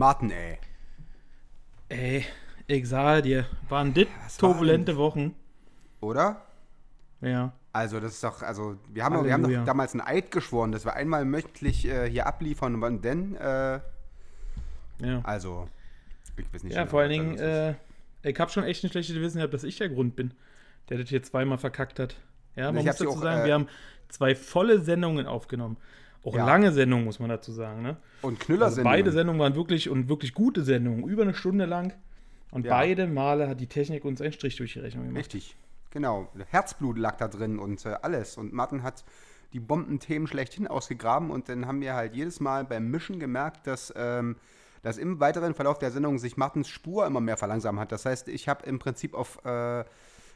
Martin, ey. Ey, ich sage dir, waren dit Was war turbulente denn? Wochen. Oder? Ja. Also, das ist doch, also, wir haben, wir haben doch damals einen Eid geschworen, dass wir einmal möchtlich äh, hier abliefern und denn, äh, Ja, also, ich weiß nicht. ja genau, vor allen Dingen, äh, ich habe schon echt ein schlechtes Gewissen gehabt, dass ich der Grund bin, der das hier zweimal verkackt hat. Ja, man Ich muss dazu auch, sagen, äh, wir haben zwei volle Sendungen aufgenommen. Auch Ja. lange Sendungen, muss man dazu sagen. Ne? Und Knüller Also sind. beide Sendungen waren wirklich und wirklich gute Sendungen, über eine Stunde lang. Und Ja. beide Male hat die Technik uns einen Strich durch die Rechnung gemacht. Richtig, genau. Herzblut lag da drin und äh, alles. Und Martin hat die Bombenthemen schlechthin ausgegraben und dann haben wir halt jedes Mal beim Mischen gemerkt, dass, ähm, dass im weiteren Verlauf der Sendung sich Martins Spur immer mehr verlangsamt hat. Das heißt, ich habe im Prinzip auf äh,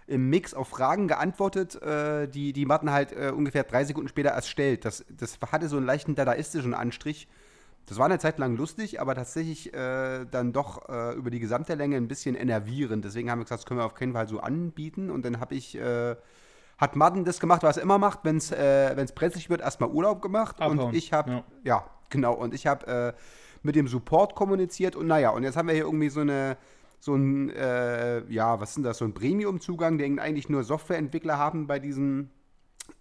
im Mix auf Fragen geantwortet, äh, die, die Martin halt äh, ungefähr drei Sekunden später erst stellt. Das, das hatte so einen leichten dadaistischen Anstrich. Das war eine Zeit lang lustig, aber tatsächlich äh, dann doch äh, über die gesamte Länge ein bisschen enervierend. Deswegen haben wir gesagt, das können wir auf keinen Fall so anbieten. Und dann habe ich, äh, hat Martin das gemacht, was er immer macht, wenn es äh, wenn's brenzlig wird, erstmal Urlaub gemacht. Abhauen, Und ich habe, ja. ja. genau, und ich habe äh, mit dem Support kommuniziert. Und naja, und jetzt haben wir hier irgendwie so eine, so ein, äh, ja, was ist denn das, so ein Premium-Zugang, den eigentlich nur Softwareentwickler haben bei diesem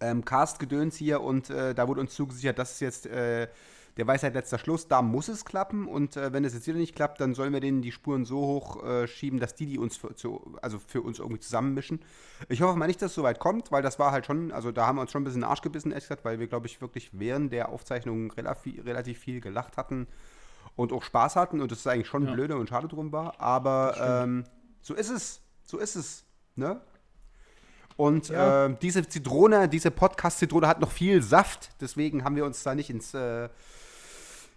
ähm, Cast-Gedöns hier. Und äh, da wurde uns zugesichert, das ist jetzt äh, der Weisheit letzter Schluss, da muss es klappen. Und äh, wenn es jetzt wieder nicht klappt, dann sollen wir denen die Spuren so hoch äh, schieben, dass die die uns für, zu, also für uns irgendwie zusammenmischen. Ich hoffe mal nicht, dass es so weit kommt, weil das war halt schon, also da haben wir uns schon ein bisschen den Arsch gebissen, ehrlich gesagt, weil wir, glaube ich, wirklich während der Aufzeichnung relativ, relativ viel gelacht hatten und auch Spaß hatten und das ist eigentlich schon Ja. blöde und schade drum war. Aber ähm, so ist es. So ist es. Ne? Und Ja. ähm, diese Zitrone, diese Podcast-Zitrone hat noch viel Saft, deswegen haben wir uns da nicht ins, äh,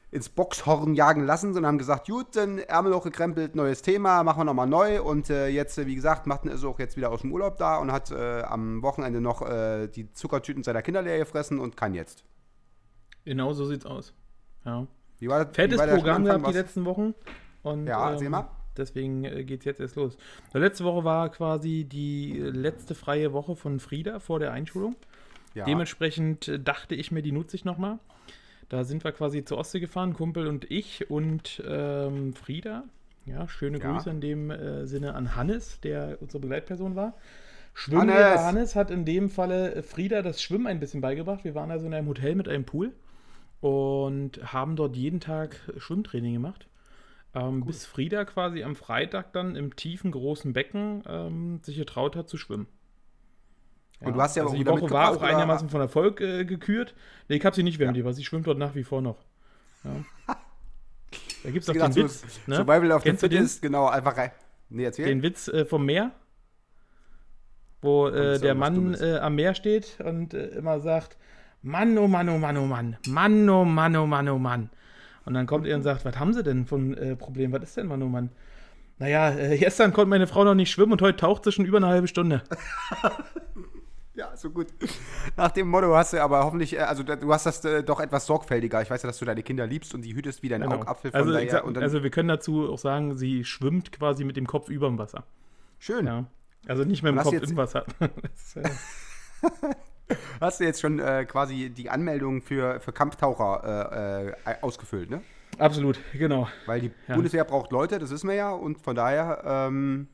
ins Boxhorn jagen lassen, sondern haben gesagt, gut, dann Ärmel hochgekrempelt, neues Thema, machen wir nochmal neu. Und äh, jetzt, äh, wie gesagt, Martin ist auch jetzt wieder aus dem Urlaub da und hat äh, am Wochenende noch äh, die Zuckertüten seiner Kinder leer gefressen und kann jetzt. Genau so sieht's aus. Ja. Wie war, Fettes wie war Programm gehabt die letzten Wochen. Und, Ja, erzähl mal. Deswegen äh, geht's jetzt erst los. Die letzte Woche war quasi die äh, letzte freie Woche von Frieda vor der Einschulung. Ja. Dementsprechend dachte ich mir, die nutze ich nochmal. Da sind wir quasi zur Ostsee gefahren, Kumpel und ich und ähm, Frieda. Ja, schöne Ja. Grüße in dem äh, Sinne an Hannes, der unsere Begleitperson war. Schwimmlehrer Hannes! Hat in dem Falle äh, Frieda das Schwimmen ein bisschen beigebracht. Wir waren also in einem Hotel mit einem Pool und haben dort jeden Tag Schwimmtraining gemacht. Ähm, Bis Frieda quasi am Freitag dann im tiefen, großen Becken ähm, sich getraut hat zu schwimmen. Und du hast ja also auch die Woche war auch einigermaßen von Erfolg äh, gekürt. Nee, ich habe sie nicht während die war. Sie schwimmt dort nach wie vor noch. Ja. Da gibt es doch den Witz. Ne? Survival of the Kennst du den? Fittest, genau, einfach rein. Nee, erzähl. Den Witz äh, vom Meer, wo äh, der Mann äh, am Meer steht und äh, immer sagt, Mann, oh Mann, oh Mann, oh Mann, Mann, oh Mann, oh Mann, oh Mann. Und dann kommt er und sagt, was haben Sie denn von äh, Problem? Was ist denn, Mann, oh Mann? Naja, gestern konnte meine Frau noch nicht schwimmen und heute taucht sie schon über eine halbe Stunde. Ja, so gut. Nach dem Motto hast du aber hoffentlich, äh, also du hast das äh, doch etwas sorgfältiger. Ich weiß ja, dass du deine Kinder liebst und die hütest wie dein Genau. Augapfel von Also, daher. sag, und dann, also wir können dazu auch sagen, sie schwimmt quasi mit dem Kopf über dem Wasser. schön. Ja. Also nicht mit dem Kopf im Wasser. Äh, Hast du jetzt schon äh, quasi die Anmeldung für, für Kampftaucher äh, äh, ausgefüllt, ne? absolut, genau. Weil die Ja. Bundeswehr braucht Leute, das wissen wir ja. Und von daher, ähm,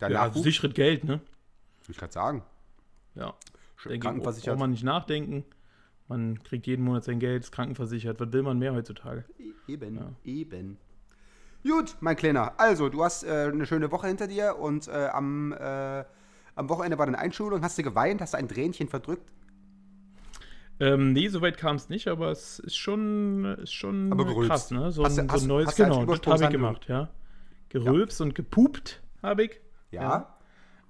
der Ja, also sicheres Geld, ne? will ich gerade sagen. Ja. Schön krankenversichert. braucht man nicht nachdenken. Man kriegt jeden Monat sein Geld, ist krankenversichert. Was will man mehr heutzutage? Eben, Ja. eben. Gut, mein Kleiner. Also, du hast äh, eine schöne Woche hinter dir und äh, am, äh, am Wochenende war deine Einschulung. Hast du geweint? Hast du ein Tränchen verdrückt? Ähm, nee, soweit kam es nicht, aber es ist schon, ist schon Aber gerülpst. krass, ne? So, Hast du- ein, so hast- ein neues, hast du genau, das habe ich gemacht, ja. Gerülpst und gepupt habe ich. Ja. Ja.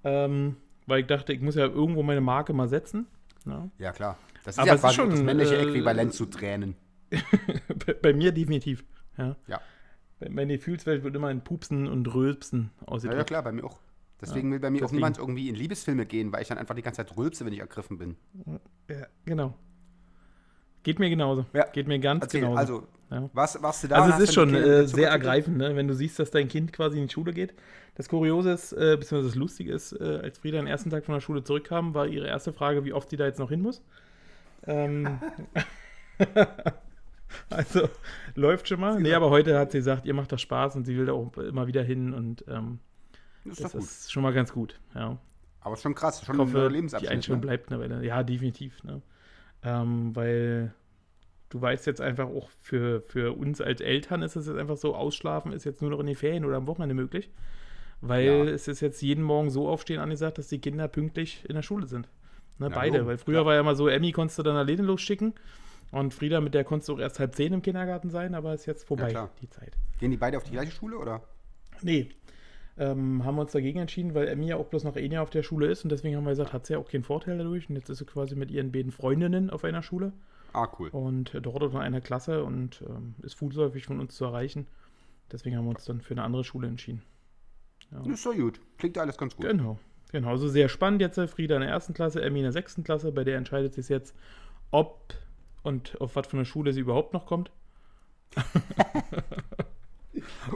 Ähm, weil ich dachte, ich muss ja irgendwo meine Marke mal setzen. Ja. Ja, klar. Das ist Aber ja es ist quasi schon, das männliche äh, Äquivalent zu Tränen. bei, bei mir definitiv. Ja. Ja. Bei- Meine Gefühlswelt wird immer in Pupsen und Rülpsen Ja, ausgedrückt. ja, klar, bei mir auch. Deswegen will bei mir auch niemand irgendwie in Liebesfilme gehen, weil ich dann einfach die ganze Zeit rülpse, wenn ich ergriffen bin. Ja, genau. Geht mir genauso. Ja. Geht mir ganz Erzähl, genauso. also, Ja. was, warst du da? Also es ist schon äh, sehr ergreifend, ne? wenn du siehst, dass dein Kind quasi in die Schule geht. Das Kuriose ist, äh, beziehungsweise das Lustige ist, äh, als Frieda den ersten Tag von der Schule zurückkam, war ihre erste Frage, wie oft sie da jetzt noch hin muss. Ähm, also läuft schon mal. Nee, aber heute hat sie gesagt, ihr macht das Spaß und sie will da auch immer wieder hin und ähm, Das ist das ist schon mal ganz gut. Ja. Aber ist schon krass, schon Ich hoffe, die Lebensabschnitt. Einstellung Ne? bleibt eine Weile. Ja, definitiv. Ne? Ähm, weil du weißt jetzt einfach auch für, für uns als Eltern ist es jetzt einfach so, ausschlafen ist jetzt nur noch in den Ferien oder am Wochenende möglich. Weil Ja. es ist jetzt jeden Morgen so aufstehen angesagt, dass die Kinder pünktlich in der Schule sind. Ne, Ja, beide. jo, weil früher war ja immer so, Emmy konntest du dann alleine losschicken. Und Frieda, mit der konntest du auch erst halb zehn im Kindergarten sein, aber ist jetzt vorbei, klar. die Zeit. Gehen die beide auf die gleiche Schule, oder? Nee. Ähm, haben wir uns dagegen entschieden, weil Emmy ja auch bloß noch ein Jahr auf der Schule ist und deswegen haben wir gesagt, hat sie ja auch keinen Vorteil dadurch. Und jetzt ist sie quasi mit ihren beiden Freundinnen auf einer Schule Ah, cool. und dort auch in einer Klasse und ähm, ist fußläufig von uns zu erreichen. Deswegen haben wir uns dann für eine andere Schule entschieden. Das ist doch gut. Klingt alles ganz gut. Genau. Genau, also sehr spannend jetzt. Frieda in der ersten Klasse, Emmy in der sechsten Klasse. Bei der entscheidet sich jetzt, ob und auf was für eine Schule sie überhaupt noch kommt.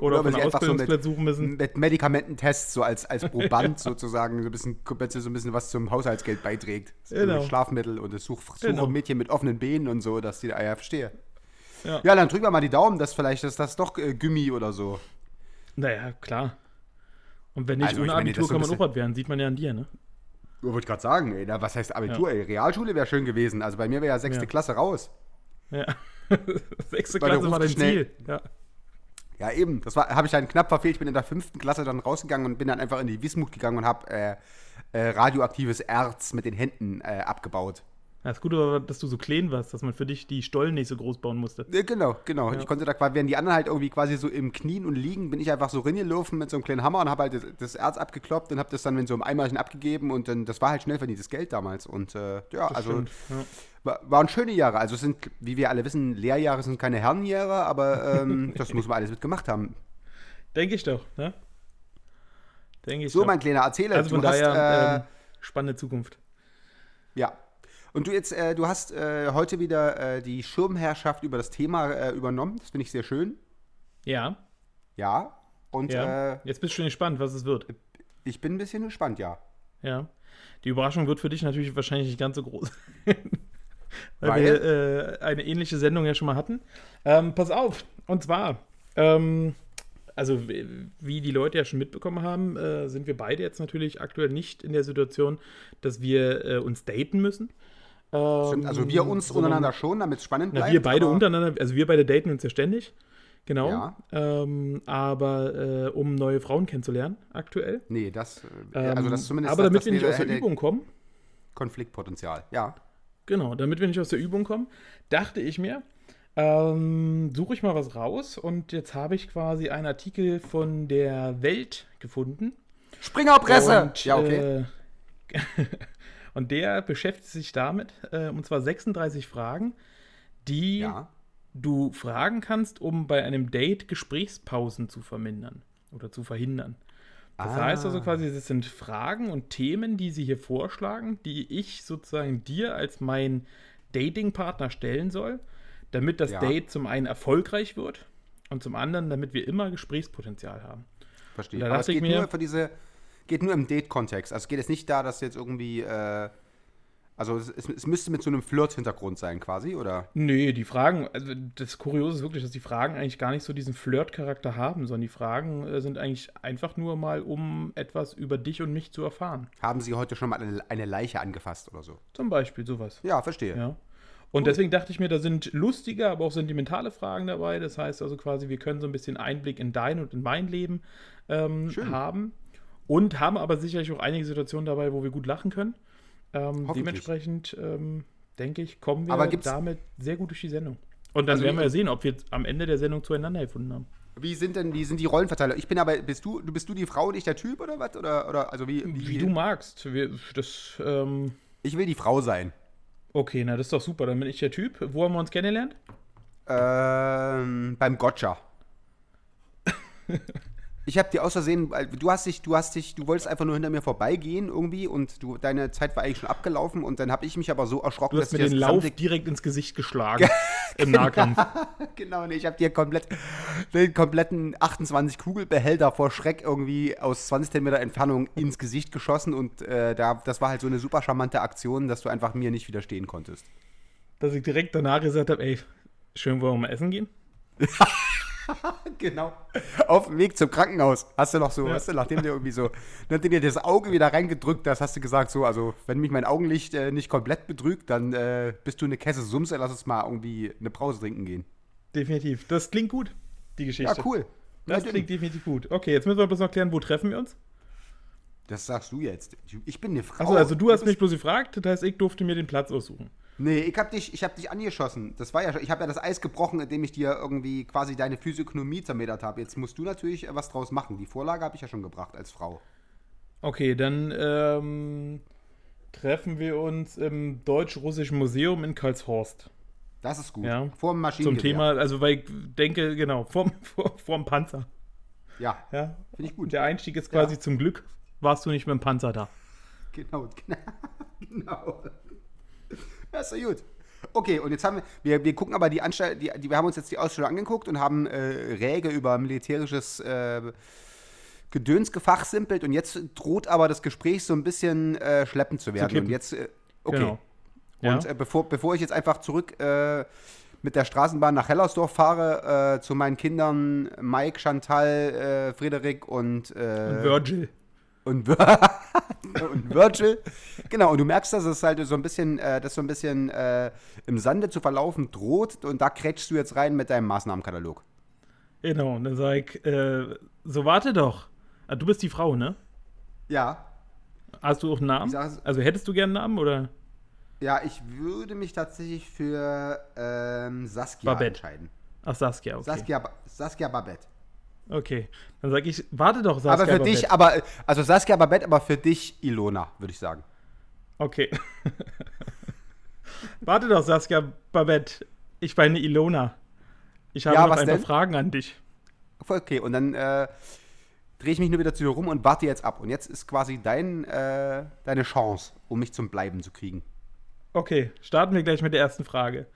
Oder, Oder ob sie einfach so Ausbildungsplatz suchen müssen. Mit Medikamententests, so als, als Proband sozusagen, so ein bisschen, wenn sie so ein bisschen was zum Haushaltsgeld beiträgt. So Genau. Schlafmittel und das Such, Suche Genau. Mädchen mit offenen Beinen und so, dass die da, ja, verstehe. Ja. Ja, dann drücken wir mal die Daumen, dass vielleicht ist das doch äh, Gummi oder so. Naja, klar. Und wenn nicht Also, ohne Abitur kann man was werden, sieht man ja an dir, ne? Ja, wollte ich gerade sagen, ey, na, was heißt Abitur, ey? Realschule wäre schön gewesen. Also bei mir wäre ja sechste Ja. Klasse raus. Ja. Sechste Klasse war dein schnell. Ziel. Ja. Ja, eben. Das habe ich dann knapp verfehlt. Ich bin in der fünften Klasse dann rausgegangen und bin dann einfach in die Wismut gegangen und habe äh, äh, radioaktives Erz mit den Händen äh, abgebaut. Das Gute war, dass du so klein warst, dass man für dich die Stollen nicht so groß bauen musste. Äh, Genau, genau. Ja. Ich konnte da quasi, während die anderen halt irgendwie quasi so im Knien und liegen, bin ich einfach so reingelaufen mit so einem kleinen Hammer und habe halt das, das Erz abgekloppt und habe das dann in so einem Eimerchen abgegeben und dann, das war halt schnell verdientes Geld damals. Und äh, ja, Das also stimmt, ja. war, waren schöne Jahre. Also es sind, wie wir alle wissen, Lehrjahre sind keine Herrenjahre, aber ähm, das muss man alles mitgemacht haben. Denke ich doch, ne? Denke ich So, doch. mein kleiner Erzähler, also von hast, daher, äh, ähm, spannende Zukunft. Ja. Und du jetzt, äh, du hast äh, heute wieder äh, die Schirmherrschaft über das Thema äh, übernommen. Das finde ich sehr schön. Ja, Ja. Und ja. äh, Jetzt bist du schon gespannt, was es wird. ich bin ein bisschen gespannt, ja. Ja. Die Überraschung wird für dich natürlich wahrscheinlich nicht ganz so groß. Weil, Weil? wir äh, eine ähnliche Sendung ja schon mal hatten. Ähm, pass auf, und zwar, ähm, also wie wie die Leute ja schon mitbekommen haben, äh, sind wir beide jetzt natürlich aktuell nicht in der Situation, dass wir äh, uns daten müssen. Stimmt, also wir uns sondern- untereinander schon, damit es spannend Na, bleibt. wir beide untereinander, also wir beide daten uns ja ständig. Genau. Ja. Ähm, aber äh, um neue Frauen kennenzulernen, aktuell. Nee, das, äh, also das Ähm, zumindest aber das, damit das wir nicht aus der Übung kommen, Konfliktpotenzial, ja. Genau, damit wir nicht aus der Übung kommen, dachte ich mir, ähm, suche ich mal was raus und jetzt habe ich quasi einen Artikel von der Welt gefunden. Springerpresse! Und, ja, okay. Äh, und der beschäftigt sich damit, äh, und zwar 36 Fragen, die ja. du fragen kannst, um bei einem Date Gesprächspausen zu vermindern oder zu verhindern. Das Ah. heißt also quasi, das sind Fragen und Themen, die sie hier vorschlagen, die ich sozusagen dir als mein Dating-Partner stellen soll, damit das Ja. Date zum einen erfolgreich wird und zum anderen, damit wir immer Gesprächspotenzial haben. Verstehe. Aber es geht mir- nur für diese, geht nur im Date-Kontext. Also es geht jetzt nicht da, dass jetzt irgendwie, äh, also es, es, müsste mit so einem Flirt-Hintergrund sein quasi, oder? Nee, die Fragen, also das Kuriose ist wirklich, dass die Fragen eigentlich gar nicht so diesen Flirt-Charakter haben, sondern die Fragen äh, sind eigentlich einfach nur mal, um etwas über dich und mich zu erfahren. Haben Sie heute schon mal eine, eine Leiche angefasst oder so? Zum Beispiel sowas. Ja, verstehe. Ja. Und deswegen dachte ich mir, da sind lustige, aber auch sentimentale Fragen dabei. Das heißt also quasi, wir können so ein bisschen Einblick in dein und in mein Leben ähm, haben. Und haben aber sicherlich auch einige Situationen dabei, wo wir gut lachen können. Ähm, dementsprechend ähm, denke ich, kommen wir damit sehr gut durch die Sendung. Und dann Also werden wir ja sehen, ob wir am Ende der Sendung zueinander gefunden haben. Wie sind denn die, sind die Rollenverteiler? Ich bin aber, bist du, du bist du die Frau und ich der Typ oder was? Oder, oder also wie, wie, Wie du magst. Wir, das, ähm, Ich will die Frau sein. okay, na das ist doch super. Dann bin ich der Typ. Wo haben wir uns kennengelernt? Ähm, beim Gotcha. Ich habe dir aus Versehen, du hast dich, du hast dich, du wolltest einfach nur hinter mir vorbeigehen irgendwie und du, deine Zeit war eigentlich schon abgelaufen und dann habe ich mich aber so erschrocken, Du hast mir ich den Lauf direkt ins Gesicht geschlagen. Im Nahkampf. Genau, nee, ich habe dir komplett den kompletten 28 Kugelbehälter vor Schreck irgendwie aus 20 Zentimeter Entfernung ins Gesicht geschossen und äh, da, das war halt so eine super charmante Aktion, dass du einfach mir nicht widerstehen konntest. Dass ich direkt danach gesagt habe, ey, schön wollen wir mal essen gehen? Genau. Auf dem Weg zum Krankenhaus hast du noch so, hast du, nachdem du irgendwie so, nachdem dir das Auge wieder reingedrückt hast, hast du gesagt so, also wenn mich mein Augenlicht äh, nicht komplett betrügt, dann äh, bist du eine Kesse Sumse, lass uns mal irgendwie eine Brause trinken gehen. Definitiv. Das klingt gut, die Geschichte. Ja, cool. Das Ja, klingt definitiv gut. Okay, jetzt müssen wir bloß noch klären, wo treffen wir uns? Das sagst du jetzt. Ich bin eine Frau. Achso, also du hast mich bloß gefragt, das heißt, ich durfte mir den Platz aussuchen. Nee, ich hab dich, ich hab dich angeschossen. Das war ja schon, ich habe ja das Eis gebrochen, indem ich dir irgendwie quasi deine Physiognomie zermetert habe. Jetzt musst du natürlich äh, was draus machen. Die Vorlage habe ich ja schon gebracht als Frau. Okay, dann ähm, treffen wir uns im Deutsch-Russischen Museum in Karlshorst. Das ist gut. Ja. Vor dem Zum Maschinengewehr. Thema, also weil ich denke, genau, vorm, vor, vorm Panzer. Ja, Ja. finde ich gut. Der Einstieg ist quasi Ja. zum Glück, warst du nicht mit dem Panzer da. Genau, genau. Das ist ja gut. Okay, und jetzt haben wir, wir, wir gucken aber die Anstalt, die, die, wir haben uns jetzt die Ausstellung angeguckt und haben äh, Räge über militärisches äh, Gedöns gefachsimpelt und jetzt droht aber das Gespräch so ein bisschen äh, schleppend zu werden. kippen. und jetzt, äh, okay. Genau. Ja. Und äh, bevor, bevor ich jetzt einfach zurück äh, mit der Straßenbahn nach Hellersdorf fahre, äh, zu meinen Kindern Mike, Chantal, Frederik und, Und Virgil. Und, und Virgil. Genau, und du merkst, dass es halt so ein bisschen, äh, das so ein bisschen äh, im Sande zu verlaufen droht und da krätschst du jetzt rein mit deinem Maßnahmenkatalog. Genau, und dann sag ich, äh, so warte doch. Ah, du bist die Frau, ne? Ja. Hast du auch einen Namen? Sag's- Also hättest du gerne einen Namen oder? Ja, ich würde mich tatsächlich für ähm, Saskia Babette. entscheiden. Ach, Saskia, okay. Saskia, Saskia Babette. Okay. Dann sag ich, warte doch, Saskia. aber für Babette. dich, aber, also Saskia Babette, aber für dich Ilona, würde ich sagen. Okay. warte doch, Saskia Babette. Ich meine Ilona. Ich habe Ja, noch was ein paar? Fragen an dich. Okay, und dann äh, drehe ich mich nur wieder zu dir rum und warte jetzt ab. Und jetzt ist quasi dein, äh, deine Chance, um mich zum Bleiben zu kriegen. Okay, starten wir gleich mit der ersten Frage.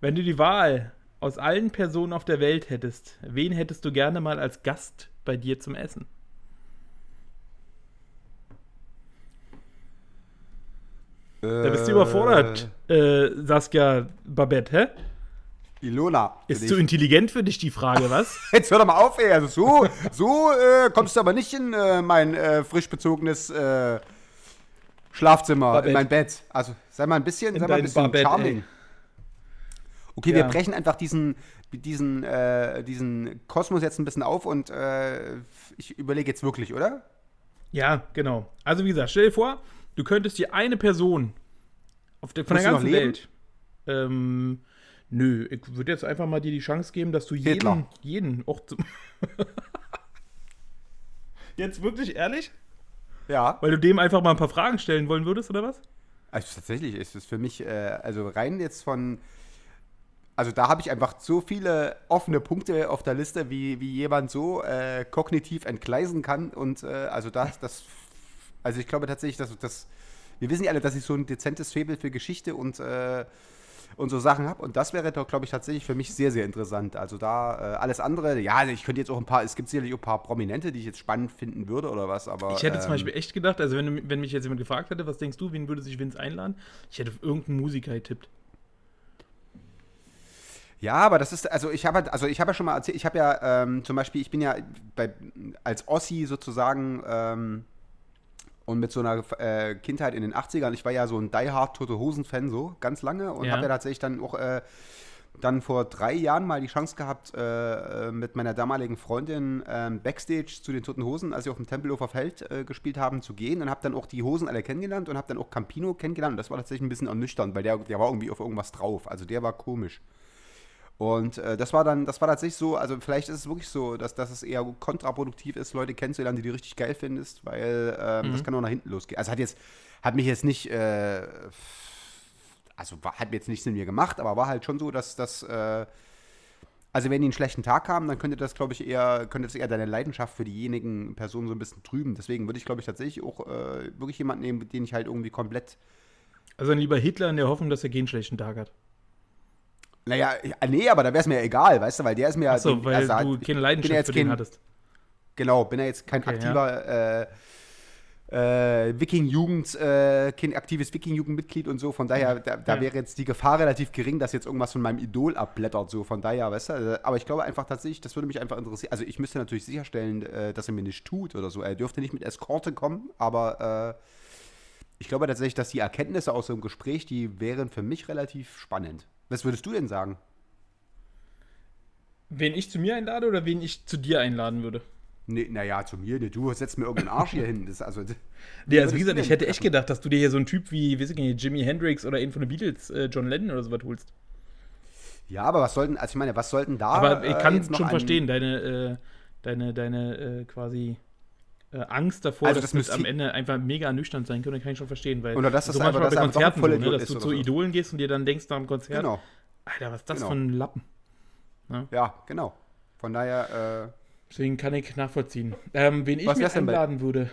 Wenn du die Wahl aus allen Personen auf der Welt hättest, wen hättest du gerne mal als Gast bei dir zum Essen? Da bist du überfordert, äh, Saskia Babette, hä? Ilona. Ist zu intelligent für dich die Frage, was? Jetzt hör doch mal auf, ey. Also so, so äh, kommst du aber nicht in äh, mein äh, frisch bezogenes äh, Schlafzimmer, Babette. in mein Bett. Also sei mal ein bisschen, In sei mal ein bisschen Babette, charming. ey. Okay, wir Ja. brechen einfach diesen, diesen, äh, diesen Kosmos jetzt ein bisschen auf und äh, ich überlege jetzt wirklich, oder? Ja, genau. Also wie gesagt, stell dir vor, du könntest dir eine Person auf der, von der ganzen? Welt. Ähm, nö, ich würde jetzt einfach mal dir die Chance geben, dass du jeden, Hitler. jeden auch zum Jetzt wirklich ehrlich? Ja. Weil du dem einfach mal ein paar Fragen stellen wollen würdest, oder was? Also tatsächlich ist es für mich, äh, also rein jetzt von, also da habe ich einfach so viele offene Punkte auf der Liste, wie, wie jemand so äh, kognitiv entgleisen kann. Und äh, also das, das, also ich glaube tatsächlich, dass das, wir wissen ja alle, dass ich so ein dezentes Faible für Geschichte und, äh, und so Sachen habe. Und das wäre doch, glaube ich, tatsächlich für mich sehr, sehr interessant. Also da äh, alles andere, ja, ich könnte jetzt auch ein paar, es gibt sicherlich auch ein paar Prominente, die ich jetzt spannend finden würde oder was, aber. Ich hätte zum ähm, Beispiel echt gedacht, also wenn, wenn mich jetzt jemand gefragt hätte, was denkst du, wen würde sich Vince einladen? Ich hätte auf irgendeinen Musiker getippt. Ja, aber das ist, also ich habe also ich habe ja schon mal erzählt, ich habe ja ähm, zum Beispiel, ich bin ja bei, als Ossi sozusagen ähm, und mit so einer äh, Kindheit in den 80ern, ich war ja so ein Die Hard Tote Hosen Fan so, ganz lange und Ja. habe ja tatsächlich dann auch äh, dann vor drei Jahren mal die Chance gehabt, äh, äh, mit meiner damaligen Freundin ähm, Backstage zu den Toten Hosen, als sie auf dem Tempelhofer Feld äh, gespielt haben, zu gehen und habe dann auch die Hosen alle kennengelernt und habe dann auch Campino kennengelernt und das war tatsächlich ein bisschen ernüchternd, weil der, der war irgendwie auf irgendwas drauf, also der war komisch. Und äh, das war dann, das war tatsächlich so, also vielleicht ist es wirklich so, dass, dass es eher kontraproduktiv ist, Leute kennenzulernen, die du richtig geil findest, weil ähm, das kann auch nach hinten losgehen. Also hat jetzt, hat mich jetzt nicht, äh, also war, hat mir jetzt nichts in mir gemacht, aber war halt schon so, dass das, äh, Also wenn die einen schlechten Tag haben, dann könnte das, glaube ich, eher, könnte das eher deine Leidenschaft für diejenigen Personen so ein bisschen trüben. Deswegen würde ich, glaube ich, tatsächlich auch äh, wirklich jemanden nehmen, den ich halt irgendwie komplett. Also dann lieber Hitler in der Hoffnung, dass er keinen schlechten Tag hat. Naja, ja, nee, aber da wäre es mir egal, weißt du, weil der ist mir Achso, den- weil also, du keine ja Leidenschaft jetzt für den kein- hattest. Genau, bin ja jetzt kein Okay, aktiver äh, äh, Wiking-Jugend, äh, kein aktives Wiking-Jugendmitglied und so. Von daher, da, da Ja. wäre jetzt die Gefahr relativ gering, dass jetzt irgendwas von meinem Idol abblättert. So, von daher, weißt du. äh, Aber ich glaube einfach tatsächlich, das würde mich einfach interessieren. Also ich müsste natürlich sicherstellen, äh, dass er mir nicht tut oder so. Er dürfte nicht mit Eskorte kommen, aber äh, ich glaube tatsächlich, dass die Erkenntnisse aus so einem Gespräch, die wären für mich relativ spannend. Was würdest du denn sagen? Wen ich zu mir einlade oder wen ich zu dir einladen würde? Nee, naja, zu mir, nee, du setzt mir irgendeinen Arsch hier hin. Das, also, Nee, also wie gesagt, ich hätte echt gedacht, dass du dir hier so einen Typ wie, weiß ich nicht, Jimi Hendrix oder einen von den Beatles, äh, John Lennon oder sowas holst. Ja, aber was sollten, also ich meine, was sollten da Aber ich äh, kann noch schon verstehen, deine, äh, deine, deine äh, quasi äh, Angst davor, Also dass das das am Ende einfach mega ernüchternd sein könnte, kann ich schon verstehen. Weil Oder dass das so einfach- dass bei er Konzerten so, ne, dass du zu so. Idolen gehst und dir dann denkst nach dem Konzert, Genau, Alter, was ist das Genau. für ein Lappen? ja, genau. Von daher, Deswegen kann ich nachvollziehen. Ähm, wen ich mir bei- einladen würde,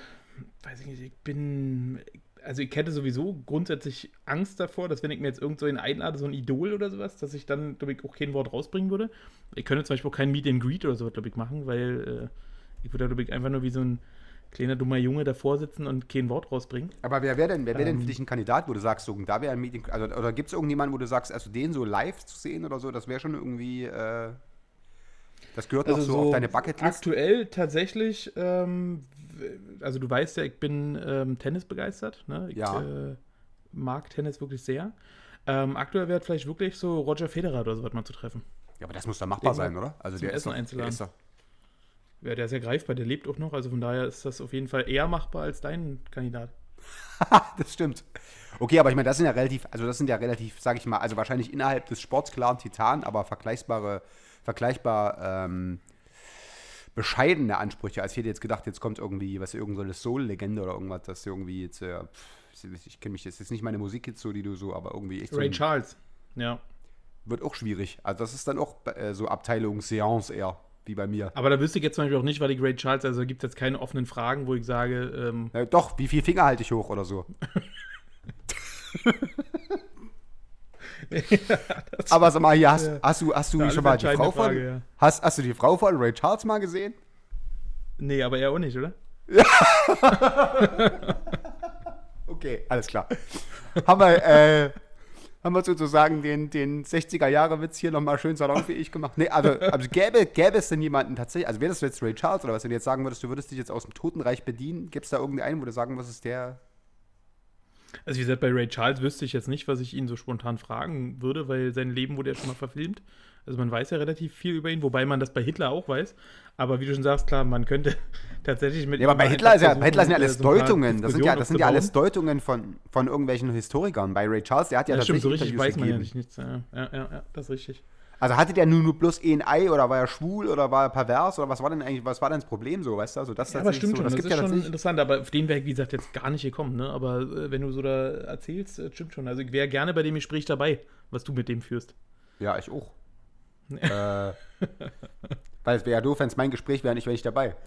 weiß ich nicht, ich bin. Also ich hätte sowieso grundsätzlich Angst davor, dass wenn ich mir jetzt irgend so einen einlade, so ein Idol oder sowas, dass ich dann, glaube ich, auch kein Wort rausbringen würde. Ich könnte zum Beispiel auch kein Meet and Greet oder sowas, glaube ich, machen, weil äh, ich würde, glaube ich, einfach nur wie so ein kleiner dummer Junge davor sitzen und kein Wort rausbringen. aber wer wäre denn, wer wäre denn Ähm. für dich ein Kandidat, wo du sagst, so, da wäre ein Meeting, also, oder gibt es irgendjemanden, wo du sagst, also den so live zu sehen oder so, das wäre schon irgendwie, äh, das gehört noch so, auf deine Bucketlist? Aktuell tatsächlich, ähm, also du weißt ja, ich bin ähm, Tennis begeistert. Ne? Ich Ja. äh, mag Tennis wirklich sehr. Ähm, aktuell wäre vielleicht wirklich so Roger Federer oder sowas mal zu treffen. Ja, aber das muss doch machbar Den sein, oder? Also der ist, doch, der einzuladen. ist doch, Ja, der ist ja greifbar, der lebt auch noch, also von daher ist das auf jeden Fall eher machbar als dein Kandidat. das stimmt. Okay, aber ich meine, das sind ja relativ, also das sind ja relativ, sag ich mal, also wahrscheinlich innerhalb des Sports klar ein Titan, aber vergleichbare, vergleichbar ähm, bescheidene Ansprüche. Als ich hätte jetzt gedacht, jetzt kommt irgendwie, was irgend so Soul-Legende oder irgendwas, das irgendwie jetzt, äh, ich, ich kenne mich, das ist nicht meine Musik jetzt so, die du so, aber irgendwie echt so Ray ein- Charles. Ja. wird auch schwierig. Also das ist dann auch äh, so Abteilung Seance eher, wie bei mir. Aber da wüsste ich jetzt zum Beispiel auch nicht, weil die Great Charles, also gibt es jetzt keine offenen Fragen, wo ich sage, ähm, Äh, doch, wie viel Finger halte ich hoch oder so? Aber sag mal, hier hast, hast du, hast du schon mal die Frau von, Frage, ja. hast, hast du die Frau von Ray Charles mal gesehen? nee, aber er auch nicht, oder? Okay, alles klar. haben wir, äh, haben wir sozusagen den, den 60er-Jahre-Witz hier nochmal schön salonfähig gemacht? Nee, also, also gäbe, gäbe es denn jemanden tatsächlich, also wäre das jetzt Ray Charles oder was, wenn du jetzt sagen würdest, du würdest dich jetzt aus dem Totenreich bedienen, gibt es da irgendeinen, wo du sagen würdest, der Also wie gesagt, bei Ray Charles wüsste ich jetzt nicht, was ich ihn so spontan fragen würde, weil sein Leben wurde ja schon mal verfilmt. Also man weiß ja relativ viel über ihn, wobei man das bei Hitler auch weiß. Aber wie du schon sagst, klar, man könnte tatsächlich mit Ja, aber bei Hitler, ist ja, bei Hitler sind ja alles so Deutungen. Das sind ja, das sind ja alles. Deutungen von, von irgendwelchen Historikern. Bei Ray Charles, der hat ja, Ja, stimmt, so tatsächlich richtig weiß man ja nicht nichts. Ja, ja, ja, das ist richtig. Also hatte der nur, nur bloß eh ein Ei oder war er schwul oder war er pervers oder was war denn eigentlich, was war denn das Problem so, weißt du? Also das Ja, aber stimmt so, schon, das das, ist ja schon interessant. Aber auf den wäre ich, wie gesagt, jetzt gar nicht gekommen. Ne? Aber äh, wenn du so da erzählst, äh, stimmt schon. Also ich wäre gerne bei dem Gespräch dabei, was du mit dem führst. Ja, ich auch. äh, weil es wäre ja doof, wenn es mein Gespräch wäre, nicht wäre ich dabei.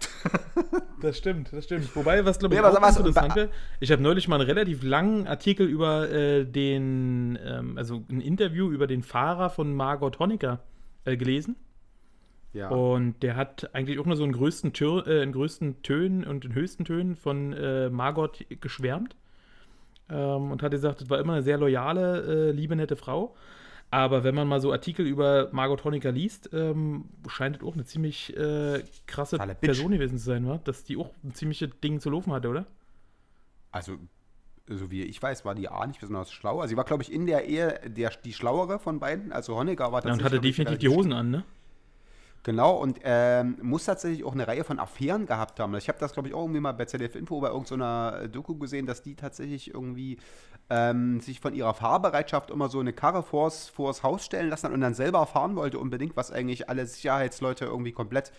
Das stimmt, das stimmt. Wobei, was glaube ich aber auch mal, interessant wäre, ich habe neulich mal einen relativ langen Artikel über äh, den, ähm, also ein Interview über den Fahrer von Margot Honecker äh, gelesen. Ja. Und der hat eigentlich auch nur so in größten, Tür, äh, in größten Tönen und in höchsten Tönen von äh, Margot geschwärmt. Ähm, und hat gesagt, es war immer eine sehr loyale, äh, liebe, nette Frau. Aber wenn man mal so Artikel über Margot Honecker liest, ähm, scheint es auch eine ziemlich äh, krasse Bitch. Person gewesen zu sein, wa? dass die auch ein ziemliches Ding zu laufen hatte, oder? Also, so wie ich weiß, war die A nicht besonders schlau. Also sie war, glaube ich, in der Ehe der, die schlauere von beiden. Also Honecker war Ja, und tatsächlich. hatte definitiv die Hosen an, ne? Genau, und ähm, muss tatsächlich auch eine Reihe von Affären gehabt haben. Ich habe das, glaube ich, auch irgendwie mal bei ZDF Info bei irgendeiner Doku gesehen, dass die tatsächlich irgendwie ähm, sich von ihrer Fahrbereitschaft immer so eine Karre vors, vors Haus stellen lassen und dann selber fahren wollte unbedingt, was eigentlich alle Sicherheitsleute irgendwie komplett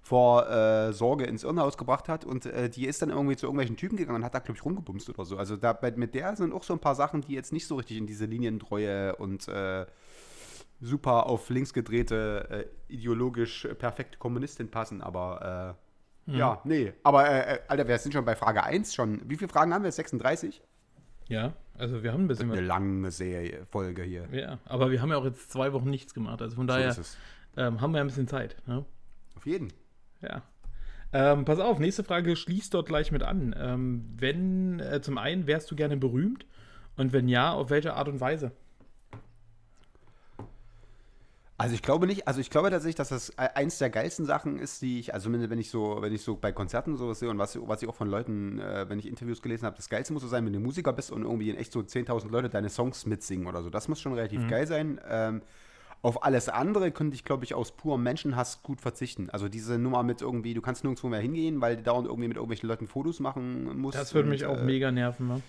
vor äh, Sorge ins Irrenhaus gebracht hat. Und äh, die ist dann irgendwie zu irgendwelchen Typen gegangen und hat da, glaube ich, rumgebumst oder so. Also da, mit der sind auch so ein paar Sachen, die jetzt nicht so richtig in diese Linientreue und äh, super auf links gedrehte, äh, ideologisch perfekte Kommunistin passen, aber äh, ja, nee. Aber, äh, äh, Alter, wir sind schon bei Frage 1 schon. Wie viele Fragen haben wir? 36? Ja, also wir haben ein bisschen Eine was. lange Serie, Folge hier. Ja, aber wir haben ja auch jetzt zwei Wochen nichts gemacht. Also von daher es. ähm, haben wir ein bisschen Zeit. Ne? Auf jeden. Ja. Ähm, pass auf, nächste Frage schließt dort gleich mit an. Ähm, wenn, äh, zum einen, wärst du gerne berühmt? Und wenn ja, auf welche Art und Weise? Also ich glaube nicht, also ich glaube tatsächlich, dass das e- eins der geilsten Sachen ist, die ich, also wenn ich so, wenn ich so bei Konzerten sowas sehe und was, was ich auch von Leuten, äh, wenn ich Interviews gelesen habe, das Geilste muss so sein, wenn du Musiker bist und irgendwie in echt so 10.000 Leute deine Songs mitsingen oder so. Das muss schon relativ geil sein. Ähm, auf alles andere könnte ich, glaube ich, aus purem Menschenhass gut verzichten. Also diese Nummer mit irgendwie, du kannst nirgendwo mehr hingehen, weil du dauernd irgendwie mit irgendwelchen Leuten Fotos machen musst. Das würde und, mich auch äh, mega nerven. Ne?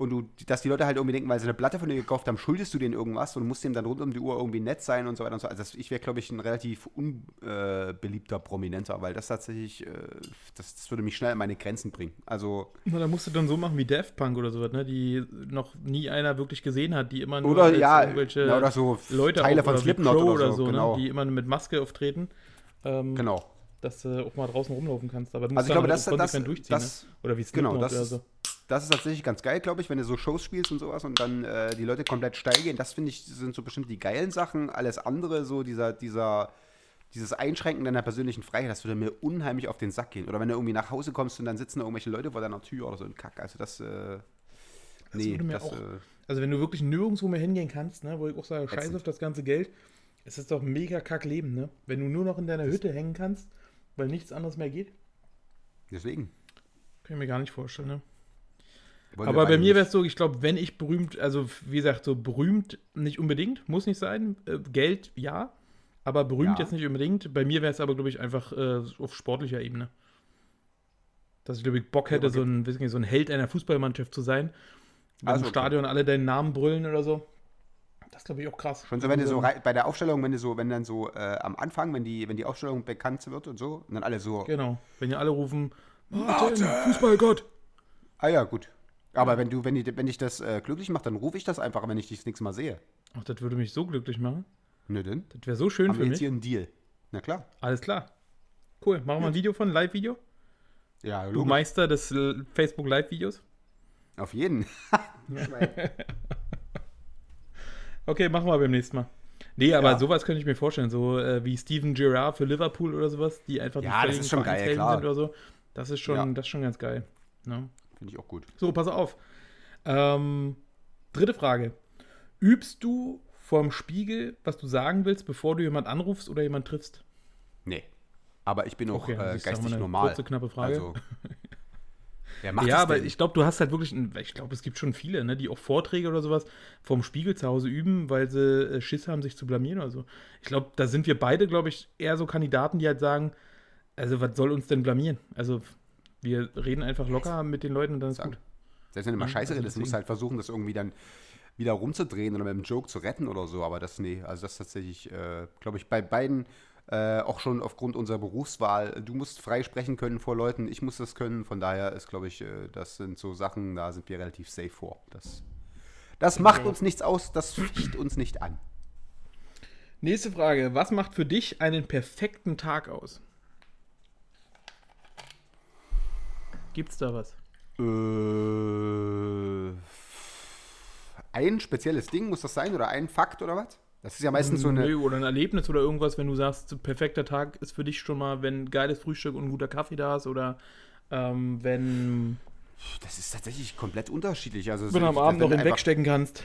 Und du, dass die Leute halt irgendwie denken, weil sie eine Platte von dir gekauft haben, schuldest du denen irgendwas und musst dem dann rund um die Uhr irgendwie nett sein und so weiter und so. Also das, ich wäre, glaube ich, ein relativ unbeliebter Prominenter, weil das tatsächlich, äh, das, das würde mich schnell an meine Grenzen bringen. Also, Na, da musst du dann so machen wie Daft Punk oder sowas, ne? die noch nie einer wirklich gesehen hat, die immer nur oder ja, irgendwelche ja, oder so Leute Teile auf- von oder Slipknot Crow oder so, genau. ne? die immer mit Maske auftreten. Ähm, genau. Dass du auch mal draußen rumlaufen kannst. Aber du musst Also ich glaube, das, halt das, konsequent durchziehen. das, ne? Oder wie genau, Slipknot das oder so. Das ist tatsächlich ganz geil, glaube ich, wenn du so Shows spielst und sowas und dann äh, die Leute komplett steil gehen. Das finde ich, sind so bestimmt die geilen Sachen. Alles andere, so dieser, dieser, dieses Einschränken deiner persönlichen Freiheit, das würde mir unheimlich auf den Sack gehen. Oder wenn du irgendwie nach Hause kommst und dann sitzen da irgendwelche Leute vor deiner Tür oder so ein Kack. Also das, äh, nee, würde mir das, auch- äh, Also wenn du wirklich nirgendwo mehr hingehen kannst, ne, wo ich auch sage, scheiß auf das ganze Geld, es ist doch ein mega kack Leben, ne? Wenn du nur noch in deiner Hütte hängen kannst, weil nichts anderes mehr geht, deswegen. kann ich mir gar nicht vorstellen, ne? Wollen Aber bei mir wäre es so, ich glaube, wenn ich berühmt, also wie gesagt, so berühmt nicht unbedingt, muss nicht sein. Äh, Geld ja, aber berühmt Ja. jetzt nicht unbedingt. Bei mir wäre es aber, glaube ich, einfach äh, auf sportlicher Ebene. Dass ich, glaube ich, Bock hätte, aber so, ein, nicht, so ein Held einer Fußballmannschaft zu sein. Wenn Also, im okay. Stadion alle deinen Namen brüllen oder so. Das glaube ich auch krass. Schon so, wenn du so Also, rei- bei der Aufstellung, wenn du so, wenn dann so äh, am Anfang, wenn die, wenn die Aufstellung bekannt wird und so, und dann alle so, Genau. Wenn ihr alle rufen, Martin, Fußballgott. ah ja, gut. Aber wenn du, wenn, die, wenn dich das äh, glücklich macht, dann rufe ich das einfach, wenn ich dich das nächste Mal sehe. Ach, das würde mich so glücklich machen. Nö, denn? Das wäre so schön Haben für wir jetzt mich. hier einen Deal. Na klar. Alles klar. Cool. Machen wir ein Video von, Live-Video? Ja, Du logisch. Meister des äh, Facebook-Live-Videos? Auf jeden. Okay, machen wir beim nächsten Mal. Nee, aber Ja. sowas könnte ich mir vorstellen, so äh, wie Steven Gerrard für Liverpool oder sowas, die einfach Ja, das völligen ist schon geil, klar. sind oder so. Das ist schon, Ja. das ist schon ganz geil. Ne? Finde ich auch gut. So, pass auf. Ähm, dritte Frage. Übst du vorm Spiegel, was du sagen willst, bevor du jemand anrufst oder jemand triffst? Nee. Aber ich bin auch Okay, äh, das ist doch mal geistig eine normal. kurze, knappe Frage. Also, wer macht ja, aber denn? ich glaube, du hast halt wirklich, ein, ich glaube, es gibt schon viele, ne, die auch Vorträge oder sowas vorm Spiegel zu Hause üben, weil sie äh, Schiss haben, sich zu blamieren oder so. Ich glaube, da sind wir beide, glaube ich, eher so Kandidaten, die halt sagen, also was soll uns denn blamieren? Also wir reden einfach locker mit den Leuten und dann ist Sagen. gut. Selbst wenn du mal Ja, scheiße also redest, musst du halt versuchen, das irgendwie dann wieder rumzudrehen oder mit einem Joke zu retten oder so. Aber das, nee, also das tatsächlich, äh, glaube ich, bei beiden äh, auch schon aufgrund unserer Berufswahl. Du musst frei sprechen können vor Leuten, ich muss das können. Von daher ist, glaube ich, äh, das sind so Sachen, da sind wir relativ safe vor. Das, das macht uns nichts aus, das ficht uns nicht an. Nächste Frage. Was macht für dich einen perfekten Tag aus? Gibt's da was? Äh, ein spezielles Ding muss das sein oder ein Fakt oder was? Das ist ja meistens so eine. Nö, oder ein Erlebnis oder irgendwas, wenn du sagst, perfekter Tag ist für dich schon mal, wenn geiles Frühstück und ein guter Kaffee da ist oder ähm, wenn, Das ist tatsächlich komplett unterschiedlich. Also wenn du am das- Abend noch du ihn einfach- wegstecken kannst.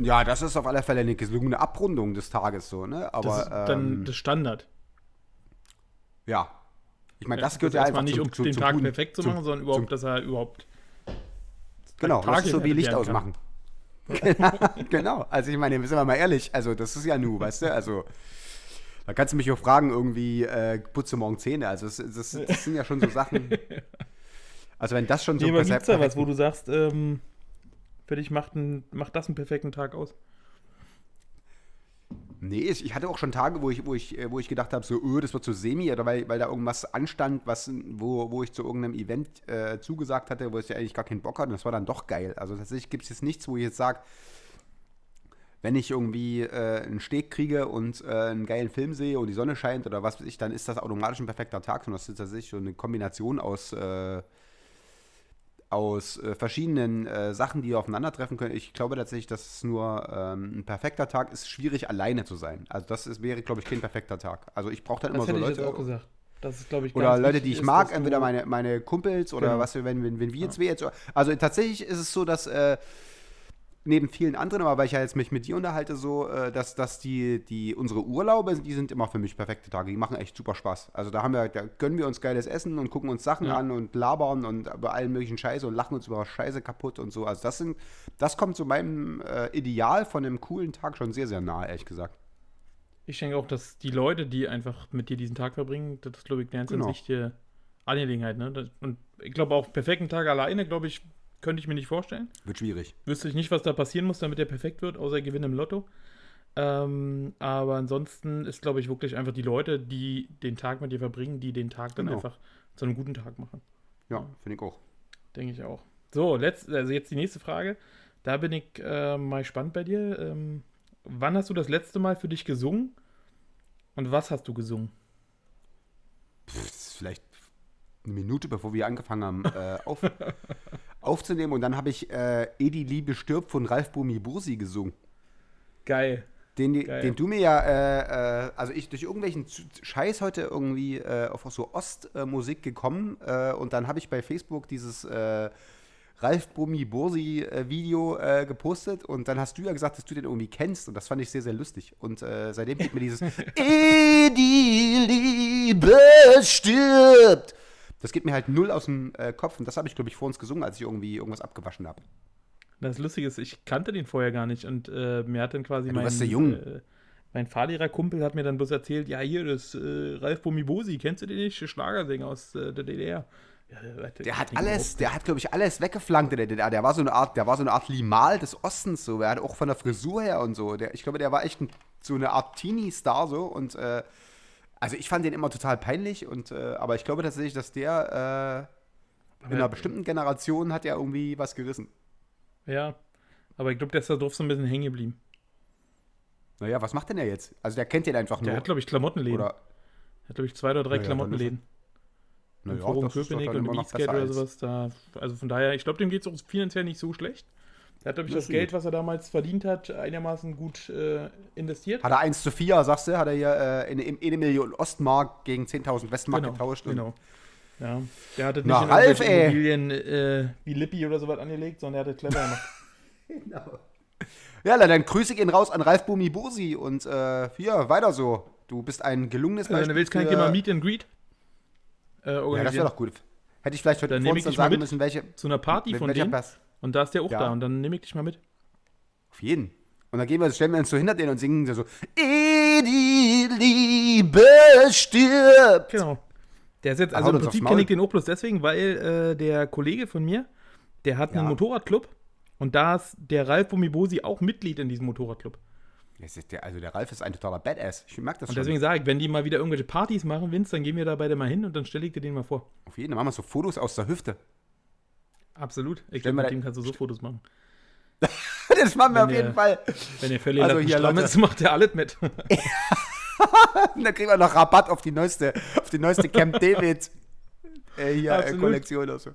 Ja, das ist auf alle Fälle eine gelungene Abrundung des Tages so, ne? Das Aber ist dann ähm, das Standard. ja. Ich meine, das gehört ja einfach nicht, zum, um zum, den zum Tag guten- perfekt zu zum- machen, sondern überhaupt, dass er überhaupt Genau, Tag das ist so wie Licht ausmachen. genau, also ich meine, sind wir mal ehrlich, also das ist ja nu, weißt du, also da kannst du mich auch fragen, irgendwie, äh, putze morgen Zähne, also das, das, das sind ja schon so Sachen, also wenn das schon so Nee, aber gibt's da was, wo du sagst, ähm, für dich macht, ein, macht das einen perfekten Tag aus? Nee, ich, hatte auch schon Tage, wo ich, wo ich, äh, wo ich gedacht habe, so, öh, das wird so semi, oder weil, weil da irgendwas anstand, was, wo, wo ich zu irgendeinem Event äh, zugesagt hatte, wo ich eigentlich gar keinen Bock hatte. Und das war dann doch geil. Also tatsächlich gibt es jetzt nichts, wo ich jetzt sage, wenn ich irgendwie äh, einen Steg kriege und äh, einen geilen Film sehe und die Sonne scheint oder was weiß ich, dann ist das automatisch ein perfekter Tag. Und das ist tatsächlich so eine Kombination aus, äh, aus äh, verschiedenen äh, Sachen, die aufeinandertreffen können. Ich glaube tatsächlich, dass es nur ähm, ein perfekter Tag ist, schwierig alleine zu sein. Also das ist, wäre, glaube ich, kein perfekter Tag. Also ich brauche dann Das immer so Leute. jetzt auch gesagt. Das ist, glaube ich, Oder Leute, die ich ist, mag, entweder meine, meine Kumpels oder Genau. was wir, wenn, wenn, wenn wir zwei jetzt. Also tatsächlich ist es so, dass äh, neben vielen anderen, aber weil ich ja jetzt mich mit dir unterhalte, so, äh, dass, dass die, die unsere Urlaube, die sind immer für mich perfekte Tage. Die machen echt super Spaß. Also da haben wir, da gönnen wir uns geiles Essen und gucken uns Sachen Ja. an und labern und über allen möglichen Scheiße und lachen uns über Scheiße kaputt und so. Also das sind, das kommt zu meinem äh, Ideal von einem coolen Tag schon sehr, sehr nahe, ehrlich gesagt. Ich denke auch, dass die Leute, die einfach mit dir diesen Tag verbringen, das ist, glaube ich, eine ganz, Genau. wichtige Angelegenheit. Ne? Und ich glaube auch, perfekten Tag alleine, glaube ich, könnte ich mir nicht vorstellen. Wird schwierig. Wüsste ich nicht, was da passieren muss, damit der perfekt wird, außer Gewinn im Lotto. Ähm, aber ansonsten ist, glaube ich, wirklich einfach die Leute, die den Tag mit dir verbringen, die den Tag dann Genau. einfach zu einem guten Tag machen. Ja, finde ich auch. Denke ich auch. So, letzt, also jetzt die nächste Frage. Da bin ich äh, mal gespannt bei dir. Ähm, wann hast du das letzte Mal für dich gesungen? Und was hast du gesungen? Ist vielleicht eine Minute, bevor wir angefangen haben, äh, auf, aufzunehmen. Und dann habe ich äh, Edi Liebe stirbt von Ralf Bumi Bursi gesungen. Geil. Den, Geil. den du mir ja, äh, äh, also ich durch irgendwelchen Scheiß heute irgendwie äh, auf so Ostmusik gekommen äh, und dann habe ich bei Facebook dieses äh, Ralf Bumi Bursi äh, Video äh, gepostet und dann hast du ja gesagt, dass du den irgendwie kennst und das fand ich sehr, sehr lustig. Und äh, seitdem geht mir dieses Edi Liebe stirbt. Das geht mir halt null aus dem äh, Kopf und das habe ich, glaube ich, vor uns gesungen, als ich irgendwie irgendwas abgewaschen habe. Das Lustige ist, ich kannte den vorher gar nicht und äh, mir hat dann quasi du mein, ja jung. Äh, mein Fahrlehrerkumpel hat mir dann bloß erzählt, ja hier, das äh, Ralf Bumibosi, kennst du den nicht? Schlagersänger aus äh, der DDR. Ja, warte, Der hat alles, der hat, glaube ich, alles weggeflankt in der DDR. Der war so eine Art, der war so eine Art Limal des Ostens, so. Der hat auch von der Frisur her und so. Der, ich glaube, der war echt ein, so eine Art Teenie-Star, so. Und, äh, also ich fand den immer total peinlich und, äh, aber ich glaube tatsächlich, dass der, äh, in einer bestimmten Generation hat er irgendwie was gerissen. Ja, aber ich glaube, der ist da drauf so ein bisschen hängen geblieben. Naja, was macht denn er jetzt? Also der kennt den einfach nur. Der hat, glaube ich, Klamottenläden. oder, hat, glaube ich, zwei oder drei Ja, ja, dann Klamotten Im naja, Forum Köpenick und im Eastgate oder sowas. Da, also von daher, ich glaube, dem geht es auch finanziell nicht so schlecht. Der hat, glaube ich, Das Geld, was er damals verdient hat, einigermaßen gut äh, investiert. Hat er 1 zu 4, sagst du, hat er hier äh, in, in, eine Million Ostmark gegen 10.000 Westmark getauscht. und- Genau. Ja. Der hatte nicht Na, in Ralf. Immobilien äh, wie Lippi oder sowas angelegt, sondern er hatte clever gemacht. Ja, dann grüße ich ihn raus an Ralf Bumi Bursi und äh, hier, weiter so. Du bist ein gelungenes Also, wenn du willst, kann ich dir mal Meet and Greet äh, Ja, das wäre doch gut. Hätte ich vielleicht heute Dann dann sagen müssen, welche. Zu einer Party von denen. Pass. Und da ist der auch Ja. da. Und dann nehme ich dich mal mit. Auf jeden. Und dann gehen wir, stellen wir uns so hinter denen und singen so: Edi Liebe stirbt. Genau. Der ist jetzt, also im Prinzip kenne ich den auch bloß deswegen, weil äh, der Kollege von mir, der hat Ja. einen Motorradclub und da ist der Ralf Bumibosi auch Mitglied in diesem Motorradclub. Der, also der Ralf ist ein totaler Badass. Ich merke das Und schon. deswegen sage ich, wenn die mal wieder irgendwelche Partys machen, Vince, dann gehen wir da beide mal hin und dann stelle ich dir den mal vor. Auf jeden Fall machen wir so Fotos aus der Hüfte. Absolut. Ich glaube, mit dem kannst du so Fotos machen. Das machen wir Wenn auf jeden der- Fall. Wenn er völlig Also hier, Leute. ist, macht er alles mit. Dann kriegen wir noch Rabatt auf die neueste, auf die neueste Camp David äh, hier äh. Kollektion oder so.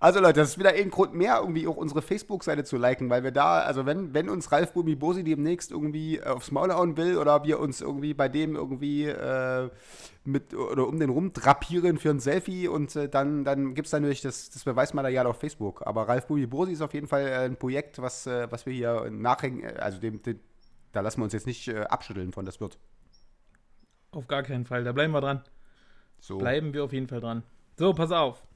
Also Leute, das ist wieder ein Grund mehr, irgendwie auch unsere Facebook-Seite zu liken, weil wir da, also wenn, wenn uns Ralf Bumi Bosi demnächst irgendwie äh, aufs Maul hauen will oder wir uns irgendwie bei dem irgendwie äh, mit oder um den rum drapieren für ein Selfie und äh, dann, dann gibt es natürlich das, das Beweismaterial auf Facebook. Aber Ralf Bumi Bosi ist auf jeden Fall äh, ein Projekt, was, äh, was wir hier nachhängen, also dem, dem, da lassen wir uns jetzt nicht äh, abschütteln von, das wird. Auf gar keinen Fall. Da bleiben wir dran. So. Bleiben wir auf jeden Fall dran. So, pass auf.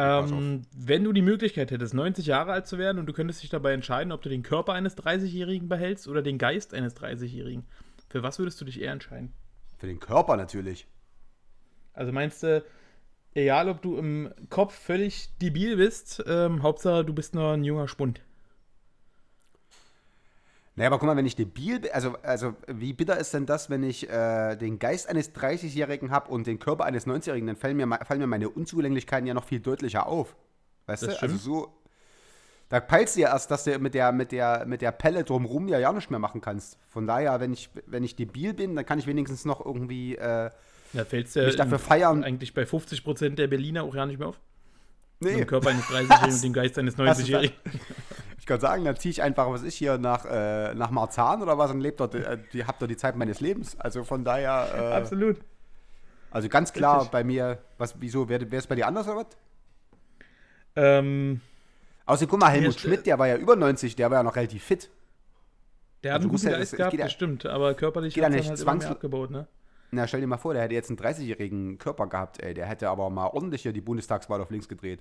Ähm, wenn du die Möglichkeit hättest, 90 Jahre alt zu werden und du könntest dich dabei entscheiden, ob du den Körper eines 30-Jährigen behältst oder den Geist eines 30-Jährigen, für was würdest du dich eher entscheiden? Für den Körper natürlich. Also meinst du, egal ob du im Kopf völlig debil bist, ähm, Hauptsache du bist nur ein junger Spund. Naja, aber guck mal, wenn ich debil bin, also, also wie bitter ist denn das, wenn ich äh, den Geist eines 30-Jährigen habe und den Körper eines 90-Jährigen, dann fallen mir, fallen mir meine Unzulänglichkeiten ja noch viel deutlicher auf. Weißt Das du? Also stimmt. so, Da peilst du ja erst, dass du mit der, mit der, mit der Pelle drumrum ja ja nicht mehr machen kannst. Von daher, wenn ich, wenn ich debil bin, dann kann ich wenigstens noch irgendwie. Äh, Da fällst du ja Mich dafür feiern. eigentlich bei 50% der Berliner auch ja nicht mehr auf. Nee, dem Körper eines 30-Jährigen und dem Geist eines Hast du 90-Jährigen. Kann sagen, dann ziehe ich einfach, was ich hier nach, äh, nach Marzahn oder was und lebt dort, äh, die, habt dort die Zeit meines Lebens. Also von daher. Äh, Absolut. Also ganz klar Richtig. bei mir, was, wieso, wäre es bei dir anders oder was? Ähm, Außerdem, guck mal, Helmut st- Schmidt, der war ja über 90, der war ja noch relativ fit. der hat Also einen muss guten Geist gehabt, das stimmt. Aber körperlich hat nicht dann halt immer abgebaut, ne? Na, stell dir mal vor, der hätte jetzt einen 30-jährigen Körper gehabt, ey. Der hätte aber mal ordentlich hier die Bundestagswahl auf links gedreht.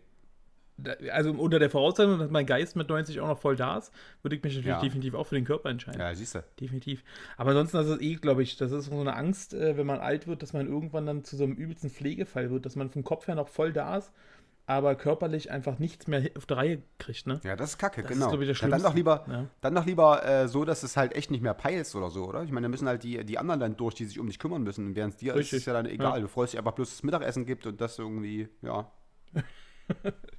Also unter der Voraussetzung, dass mein Geist mit 90 auch noch voll da ist, würde ich mich natürlich Ja. definitiv auch für den Körper entscheiden. Ja, siehst du. Definitiv. Aber ansonsten ist es eh, glaube ich, das ist so eine Angst, äh, wenn man alt wird, dass man irgendwann dann zu so einem übelsten Pflegefall wird, dass man vom Kopf her noch voll da ist, aber körperlich einfach nichts mehr auf die Reihe kriegt, ne? Ja, das ist kacke, Das ist, genau. glaub ich, das ja, dann doch lieber, Ja. dann doch lieber äh, so, dass es halt echt nicht mehr peilst oder so, oder? Ich meine, da müssen halt die, die anderen dann durch, die sich um dich kümmern müssen. Und während es dir ist, Richtig. ist ja dann egal. Ja. Du freust dich einfach bloß, dass es Mittagessen gibt und das irgendwie, ja.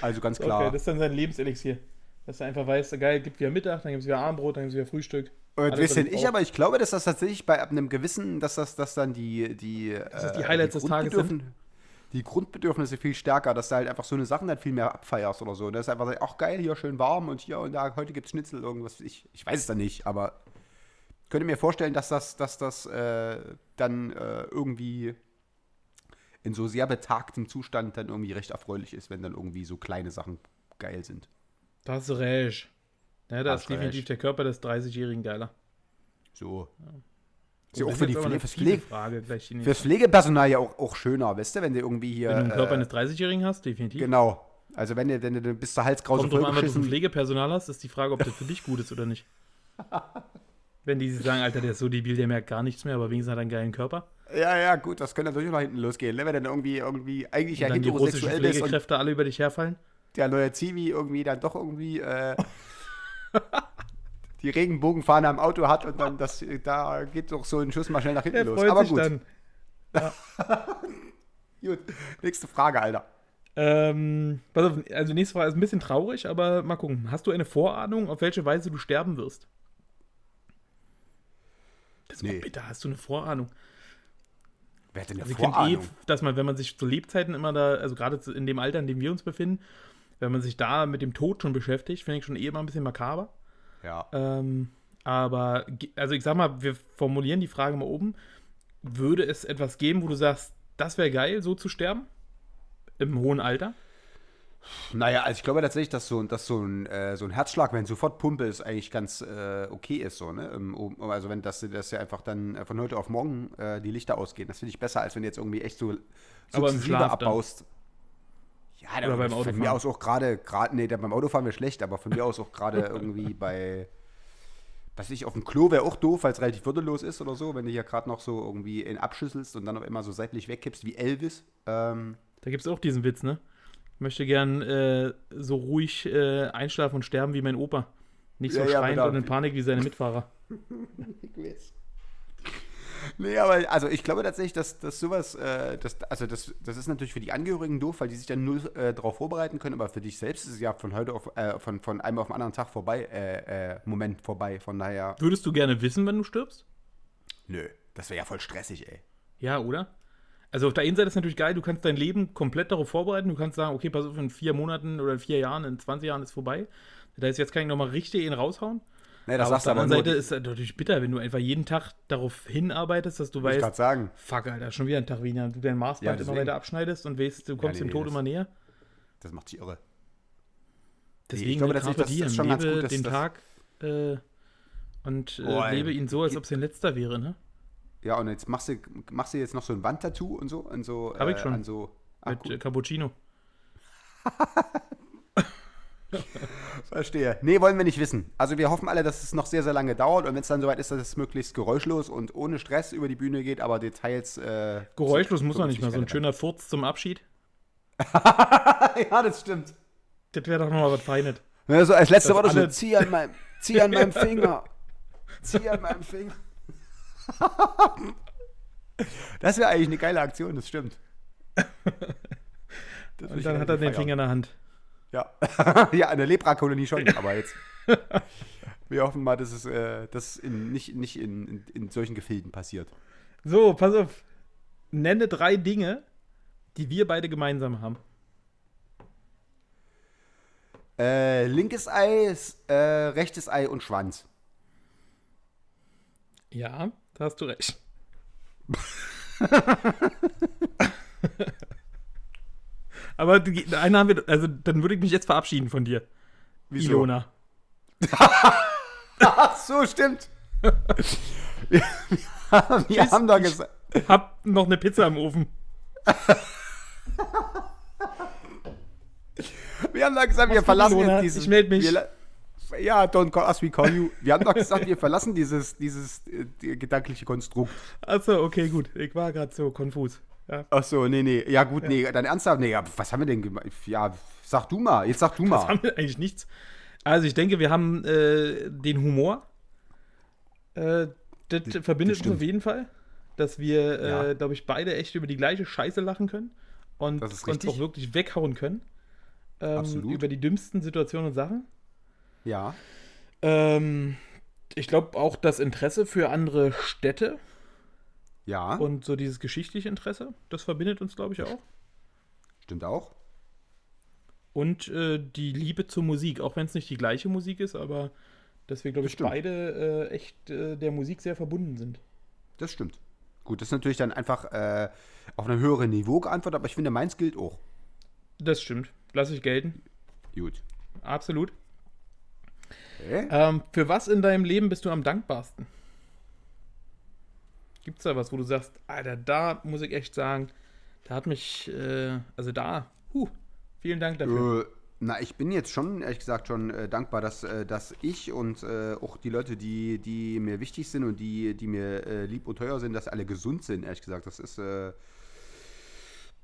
also ganz klar. Okay, das ist dann sein Lebenselixier. Dass er einfach weiß, geil, gibt wieder Mittag, dann gibt es wieder Abendbrot, dann gibt es wieder Frühstück. Und weiß was denn ich aber ich glaube, dass das tatsächlich bei ab einem gewissen, dass das dass dann die, die, das die äh, Highlights des Tages Grundbedürfn- Die Grundbedürfnisse viel stärker, dass du halt einfach so eine Sachen dann viel mehr abfeierst oder so. Das ist einfach so, ach geil, hier schön warm und hier und da, heute gibt's Schnitzel, irgendwas. Ich, ich weiß es dann nicht, aber könnte mir vorstellen, dass das, dass das äh, dann äh, irgendwie in so sehr betagtem Zustand dann irgendwie recht erfreulich ist, wenn dann irgendwie so kleine Sachen geil sind. Da hast du recht. Ja, da ist definitiv der Körper des 30-Jährigen geiler. So. Ist ja auch das für, ist die aber Pflege, Frage fürs Pflegepersonal ja auch, auch schöner, weißt du, wenn du irgendwie hier. Wenn du einen Körper äh, eines 30-Jährigen hast, definitiv. Genau. Also wenn du, wenn du bis zur Halskrause Kommt drauf an, was du. Pflegepersonal hast, ist die Frage, ob das für dich gut ist oder nicht. Wenn die sagen, Alter, der ist so debil, der merkt gar nichts mehr, aber wenigstens hat er einen geilen Körper. Ja, ja, gut, das könnte natürlich noch hinten losgehen. Ne? Wenn dann irgendwie, irgendwie eigentlich ja die russischen heterosexuell bist und Pflegekräfte alle über dich herfallen. der neue Zivi irgendwie dann doch irgendwie äh, die Regenbogenfahne am Auto hat und dann das, da geht doch so ein Schuss mal schnell nach hinten Der los. Aber gut, dann. gut. Nächste Frage, Alter. Ähm, pass auf, also nächste Frage ist ein bisschen traurig, aber mal gucken. Hast du eine Vorahnung, auf welche Weise du sterben wirst? Das ist Nee. bitter, hast du eine Vorahnung? Wer hat denn eine Also ich finde eh, Vorahnung? dass man, wenn man sich zu Lebzeiten immer da, also gerade in dem Alter, in dem wir uns befinden, wenn man sich da mit dem Tod schon beschäftigt, finde ich schon eh immer ein bisschen makaber. Ja. Ähm, aber, also ich sag mal, wir formulieren die Frage mal oben. Würde es etwas geben, wo du sagst, das wäre geil, so zu sterben? Im hohen Alter? Naja, also ich glaube tatsächlich, dass so, dass so, ein, äh, so ein Herzschlag, wenn sofort Pumpe ist, eigentlich ganz äh, okay ist. So, ne? Ähm, um- Also wenn das, das ja einfach dann äh, von heute auf morgen äh, die Lichter ausgehen. Das finde ich besser, als wenn du jetzt irgendwie echt so sukzessive Schlaf dann? abbaust. Ja, Oder beim von Autofahren? mir aus auch gerade, gerade, nee, beim Autofahren wäre schlecht, aber von mir aus auch gerade irgendwie bei, was ich, auf dem Klo wäre auch doof, weil es relativ würdelos ist oder so, wenn du hier gerade noch so irgendwie in abschüsselst und dann auf immer so seitlich wegkippst wie Elvis. Ähm, Da gibt es auch diesen Witz, ne? Ich möchte gern äh, so ruhig äh, einschlafen und sterben wie mein Opa. Nicht so Ja, ja, schreiend genau. und in Panik wie seine Mitfahrer. Nee, aber also ich glaube tatsächlich, dass, dass sowas, äh, das, also das, das ist natürlich für die Angehörigen doof, weil die sich dann null äh, darauf vorbereiten können, aber für dich selbst ist es ja von heute auf, äh, von, von einem auf den anderen Tag vorbei, äh, äh, Moment vorbei, von daher, Würdest du gerne wissen, wenn du stirbst? nö, das wäre ja voll stressig, ey. Ja, oder? Also auf der einen Seite ist natürlich geil, du kannst dein Leben komplett darauf vorbereiten. Du kannst sagen, okay, pass auf, in vier Monaten oder in vier Jahren, in 20 Jahren ist vorbei. Da ist jetzt kann ich nochmal richtig ihn raushauen. Nee, das aber auf der anderen Seite ist es natürlich bitter, wenn du einfach jeden Tag darauf hinarbeitest, dass du ich weißt, gerade sagen, fuck, Alter, schon wieder ein Tag weniger. Du dein Maßband Ja, immer weiter abschneidest und weißt, du kommst nee, dem Tod das- immer näher. das macht dich irre. Deswegen glaube ne, das diem, ist schon ganz lebe gut, dass den das- Tag äh, und äh, Oh, lebe ihn so, als ob es dein letzter wäre, ne? Ja, und jetzt machst du, machst du jetzt noch so ein Wandtattoo und so, und so, Hab ich schon. so, Mit äh, Cappuccino. Verstehe. Nee, wollen wir nicht wissen. Also wir hoffen alle, dass es noch sehr, sehr lange dauert und wenn es dann soweit ist, dass es möglichst geräuschlos und ohne Stress über die Bühne geht, aber Details. Äh, Geräuschlos muss man nicht mal. So ein schöner Furz zum Abschied. ja, das stimmt. Das wäre doch nochmal was Feines. Ja, so als letzte Worte so, zieh an meinem, zieh an meinem Finger. Zieh an meinem Finger. das wäre eigentlich eine geile Aktion, das stimmt. Das Und dann hat er den. Finger in der Hand. Ja. ja, eine Leprakolonie schon, aber jetzt. Wir hoffen mal, dass es äh, dass in, nicht, nicht in, in, in solchen Gefilden passiert. So, pass auf. Nenne drei Dinge, die wir beide gemeinsam haben. Äh, linkes Ei, äh, rechtes Ei und Schwanz. Ja, da hast du recht. Aber die- eine haben wir, also dann würde ich mich jetzt verabschieden von dir, Wieso? Ilona. Ach so, stimmt. wir wir haben doch gesagt. Hab noch eine Pizza im Ofen. Wir haben doch gesagt, wir gut, verlassen Ilona. jetzt dieses. Ich meld mich. Wir, ja, don't call us, we call you. Wir haben doch gesagt, wir verlassen dieses, dieses äh, gedankliche Konstrukt. Achso, okay, gut. Ich war gerade so konfus. Ja. Ach so, nee, nee. Ja, gut, nee, dann ernsthaft. Nee, ja, was haben wir denn gemacht? Ja, sag du mal. Jetzt sag du Das mal. haben wir eigentlich nichts. Also ich denke, wir haben äh, den Humor. Äh, das verbindet uns stimmt. auf jeden Fall. Dass wir, Ja. äh, glaube ich, beide echt über die gleiche Scheiße lachen können. Und Das uns auch wirklich weghauen können. Ähm, Absolut. über die dümmsten Situationen und Sachen. Ja. Ähm, ich glaube auch das Interesse für andere Städte Ja, und so dieses geschichtliche Interesse, das verbindet uns, glaube ich, auch. stimmt auch. Und äh, die Liebe zur Musik, auch wenn es nicht die gleiche Musik ist, aber dass wir, glaube ich, stimmt. beide äh, echt äh, der Musik sehr verbunden sind. Das stimmt. Gut, das ist natürlich dann einfach äh, auf einem höheren Niveau geantwortet, aber ich finde, meins gilt auch. Das stimmt. Lass ich gelten. Gut. Absolut. Okay. Ähm, für was in deinem Leben bist du am dankbarsten? Gibt's da was, wo du sagst, Alter, da muss ich echt sagen, da hat mich, äh, also da, huh, vielen Dank dafür. Äh, na, ich bin jetzt schon, ehrlich gesagt, schon äh, dankbar, dass, äh, dass ich und äh, auch die Leute, die, die mir wichtig sind und die, die mir äh, lieb und teuer sind, dass alle gesund sind, ehrlich gesagt. Das ist, äh,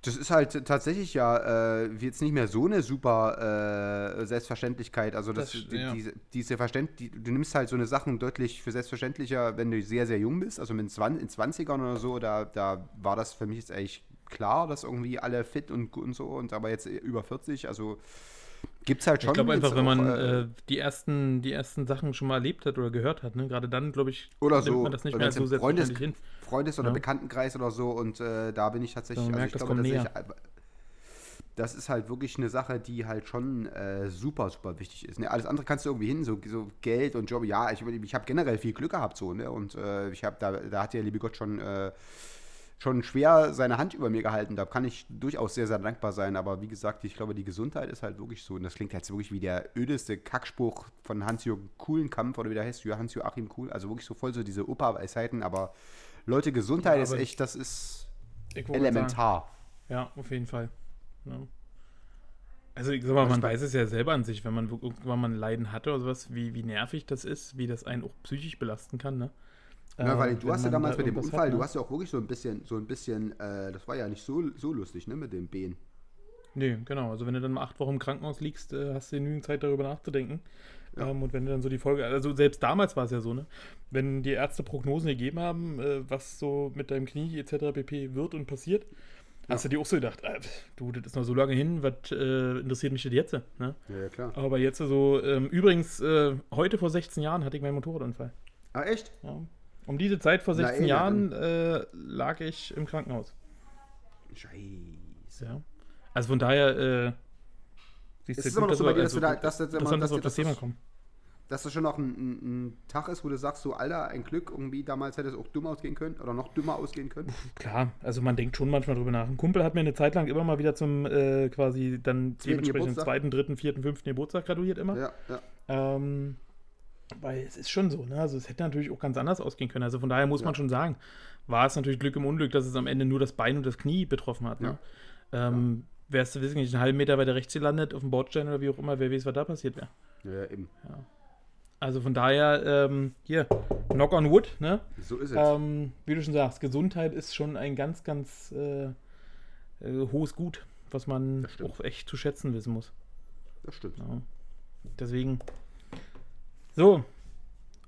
das ist halt tatsächlich ja äh, jetzt nicht mehr so eine super äh, Selbstverständlichkeit. Also das, Das- die, ja. diese, diese Verständ, die, du nimmst halt so eine Sachen deutlich für selbstverständlicher, wenn du sehr, sehr jung bist. Also mit 20, in 20ern oder so, da, da war das für mich jetzt eigentlich klar, dass irgendwie alle fit und, und so. Und aber jetzt über 40, also gibt es halt schon. Ich glaube einfach, wenn man auch, äh, die, ersten, die ersten Sachen schon mal erlebt hat oder gehört hat, ne? gerade dann, glaube ich, Oder nimmt so, man das nicht oder mehr so Freundes- hin. Freundes- oder Ja. Bekanntenkreis oder so und äh, da bin ich tatsächlich, also merkt, ich das glaube, dass ich, das ist halt wirklich eine Sache, die halt schon äh, super, super wichtig ist. Ne? Alles andere kannst du irgendwie hin, so, so Geld und Job, ja, ich, ich habe generell viel Glück gehabt so, ne? Und äh, ich habe, da, da hat der liebe Gott schon, äh, schon schwer seine Hand über mir gehalten. Da kann ich durchaus sehr, sehr dankbar sein. Aber wie gesagt, ich glaube, die Gesundheit ist halt wirklich so. Und das klingt jetzt wirklich wie der ödeste Kackspruch von Hans-Jürgen Kuhlenkampf oder wie der heißt, Hans-Joachim Kuhl. Also wirklich so voll so diese Opa-Weisheiten. Aber Leute, Gesundheit Ja, ist echt, das ist wollte sagen, elementar. Ja, auf jeden Fall. Ja. Also, ich sag mal, man weiß es ja selber an sich, wenn man irgendwann mal ein Leiden hatte oder sowas, wie, wie nervig das ist, wie das einen auch psychisch belasten kann, ne? Ja, weil Äh, du hast ja damals da mit dem Unfall, hat, du ne? hast ja auch wirklich so ein bisschen, so ein bisschen, äh, das war ja nicht so, so lustig, ne, mit dem Bein. Nee, genau. Also, wenn du dann mal acht Wochen im Krankenhaus liegst, äh, hast du genügend Zeit, darüber nachzudenken. Ja. Ähm, und wenn du dann so die Folge, also selbst damals war es ja so, ne? Wenn die Ärzte Prognosen gegeben haben, äh, was so mit deinem Knie etc. pp. wird und passiert, hast du dir auch so gedacht, äh, du, das ist noch so lange hin, was äh, interessiert mich das jetzt? Ne? Ja, ja, klar. Aber jetzt so, ähm, übrigens, äh, heute vor 16 Jahren hatte ich meinen Motorradunfall. Ah, echt? Ja. Um diese Zeit vor Na, 16 ey, na Jahren äh, lag ich im Krankenhaus. Scheiße. Ja. Also von daher, äh, siehst Ist es immer noch so bei dir, dass also du da- gut, dass das immer- dass dass auf das Thema kommen. Dass das schon noch ein, ein, ein Tag ist, wo du sagst, so, Alter, ein Glück, irgendwie damals hätte es auch dumm ausgehen können oder noch dümmer ausgehen können. Klar, also man denkt schon manchmal drüber nach. Ein Kumpel hat mir eine Zeit lang immer mal wieder zum äh, quasi dann Zweiten dementsprechend zweiten, dritten, vierten, fünften Geburtstag gratuliert immer. Ja, ja. Ähm, weil es ist schon so, ne? Also es hätte natürlich auch ganz anders ausgehen können. Also von daher muss man Ja. schon sagen, war es natürlich Glück im Unglück, dass es am Ende nur das Bein und das Knie betroffen hat. Ne? Ähm, Wärst du, wissen nicht, einen halben Meter weiter rechts gelandet, auf dem Bordstein oder wie auch immer, wer weiß, was da passiert wäre. Ja, eben. Also von daher, ähm, hier, knock on wood, ne? So ist es. Ähm, wie du schon sagst, Gesundheit ist schon ein ganz, ganz äh, äh, hohes Gut, was man auch echt zu schätzen wissen muss. das stimmt. Ja. Deswegen. So,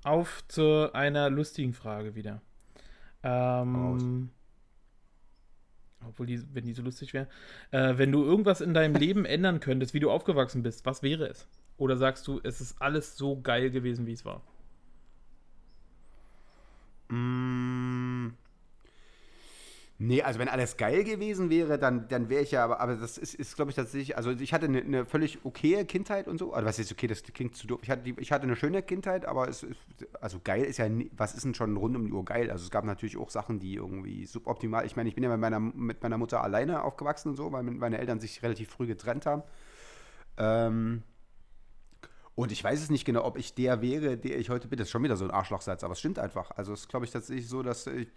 auf zu einer lustigen Frage wieder. Ähm, obwohl die, wenn die so lustig wäre. Äh, wenn du irgendwas in deinem Leben ändern könntest, wie du aufgewachsen bist, was wäre es? Oder sagst du, es ist alles so geil gewesen, wie es war? Mm. Nee, also wenn alles geil gewesen wäre, dann, dann wäre ich ja, aber, aber das ist, ist glaube ich, tatsächlich, also ich hatte eine, eine völlig okaye Kindheit und so. Also was ist okay, das klingt zu doof. Ich hatte, ich hatte eine schöne Kindheit, aber es ist, also geil ist ja, was ist denn schon rund um die Uhr geil? Also es gab natürlich auch Sachen, die irgendwie suboptimal, ich meine, ich bin ja mit meiner, mit meiner Mutter alleine aufgewachsen und so, weil meine Eltern sich relativ früh getrennt haben. Ähm, und ich weiß es nicht genau, ob ich der wäre, der ich heute bin. Das ist schon wieder so ein Arschlochsatz, aber es stimmt einfach. Also es ist, glaube ich, tatsächlich so, dass ich,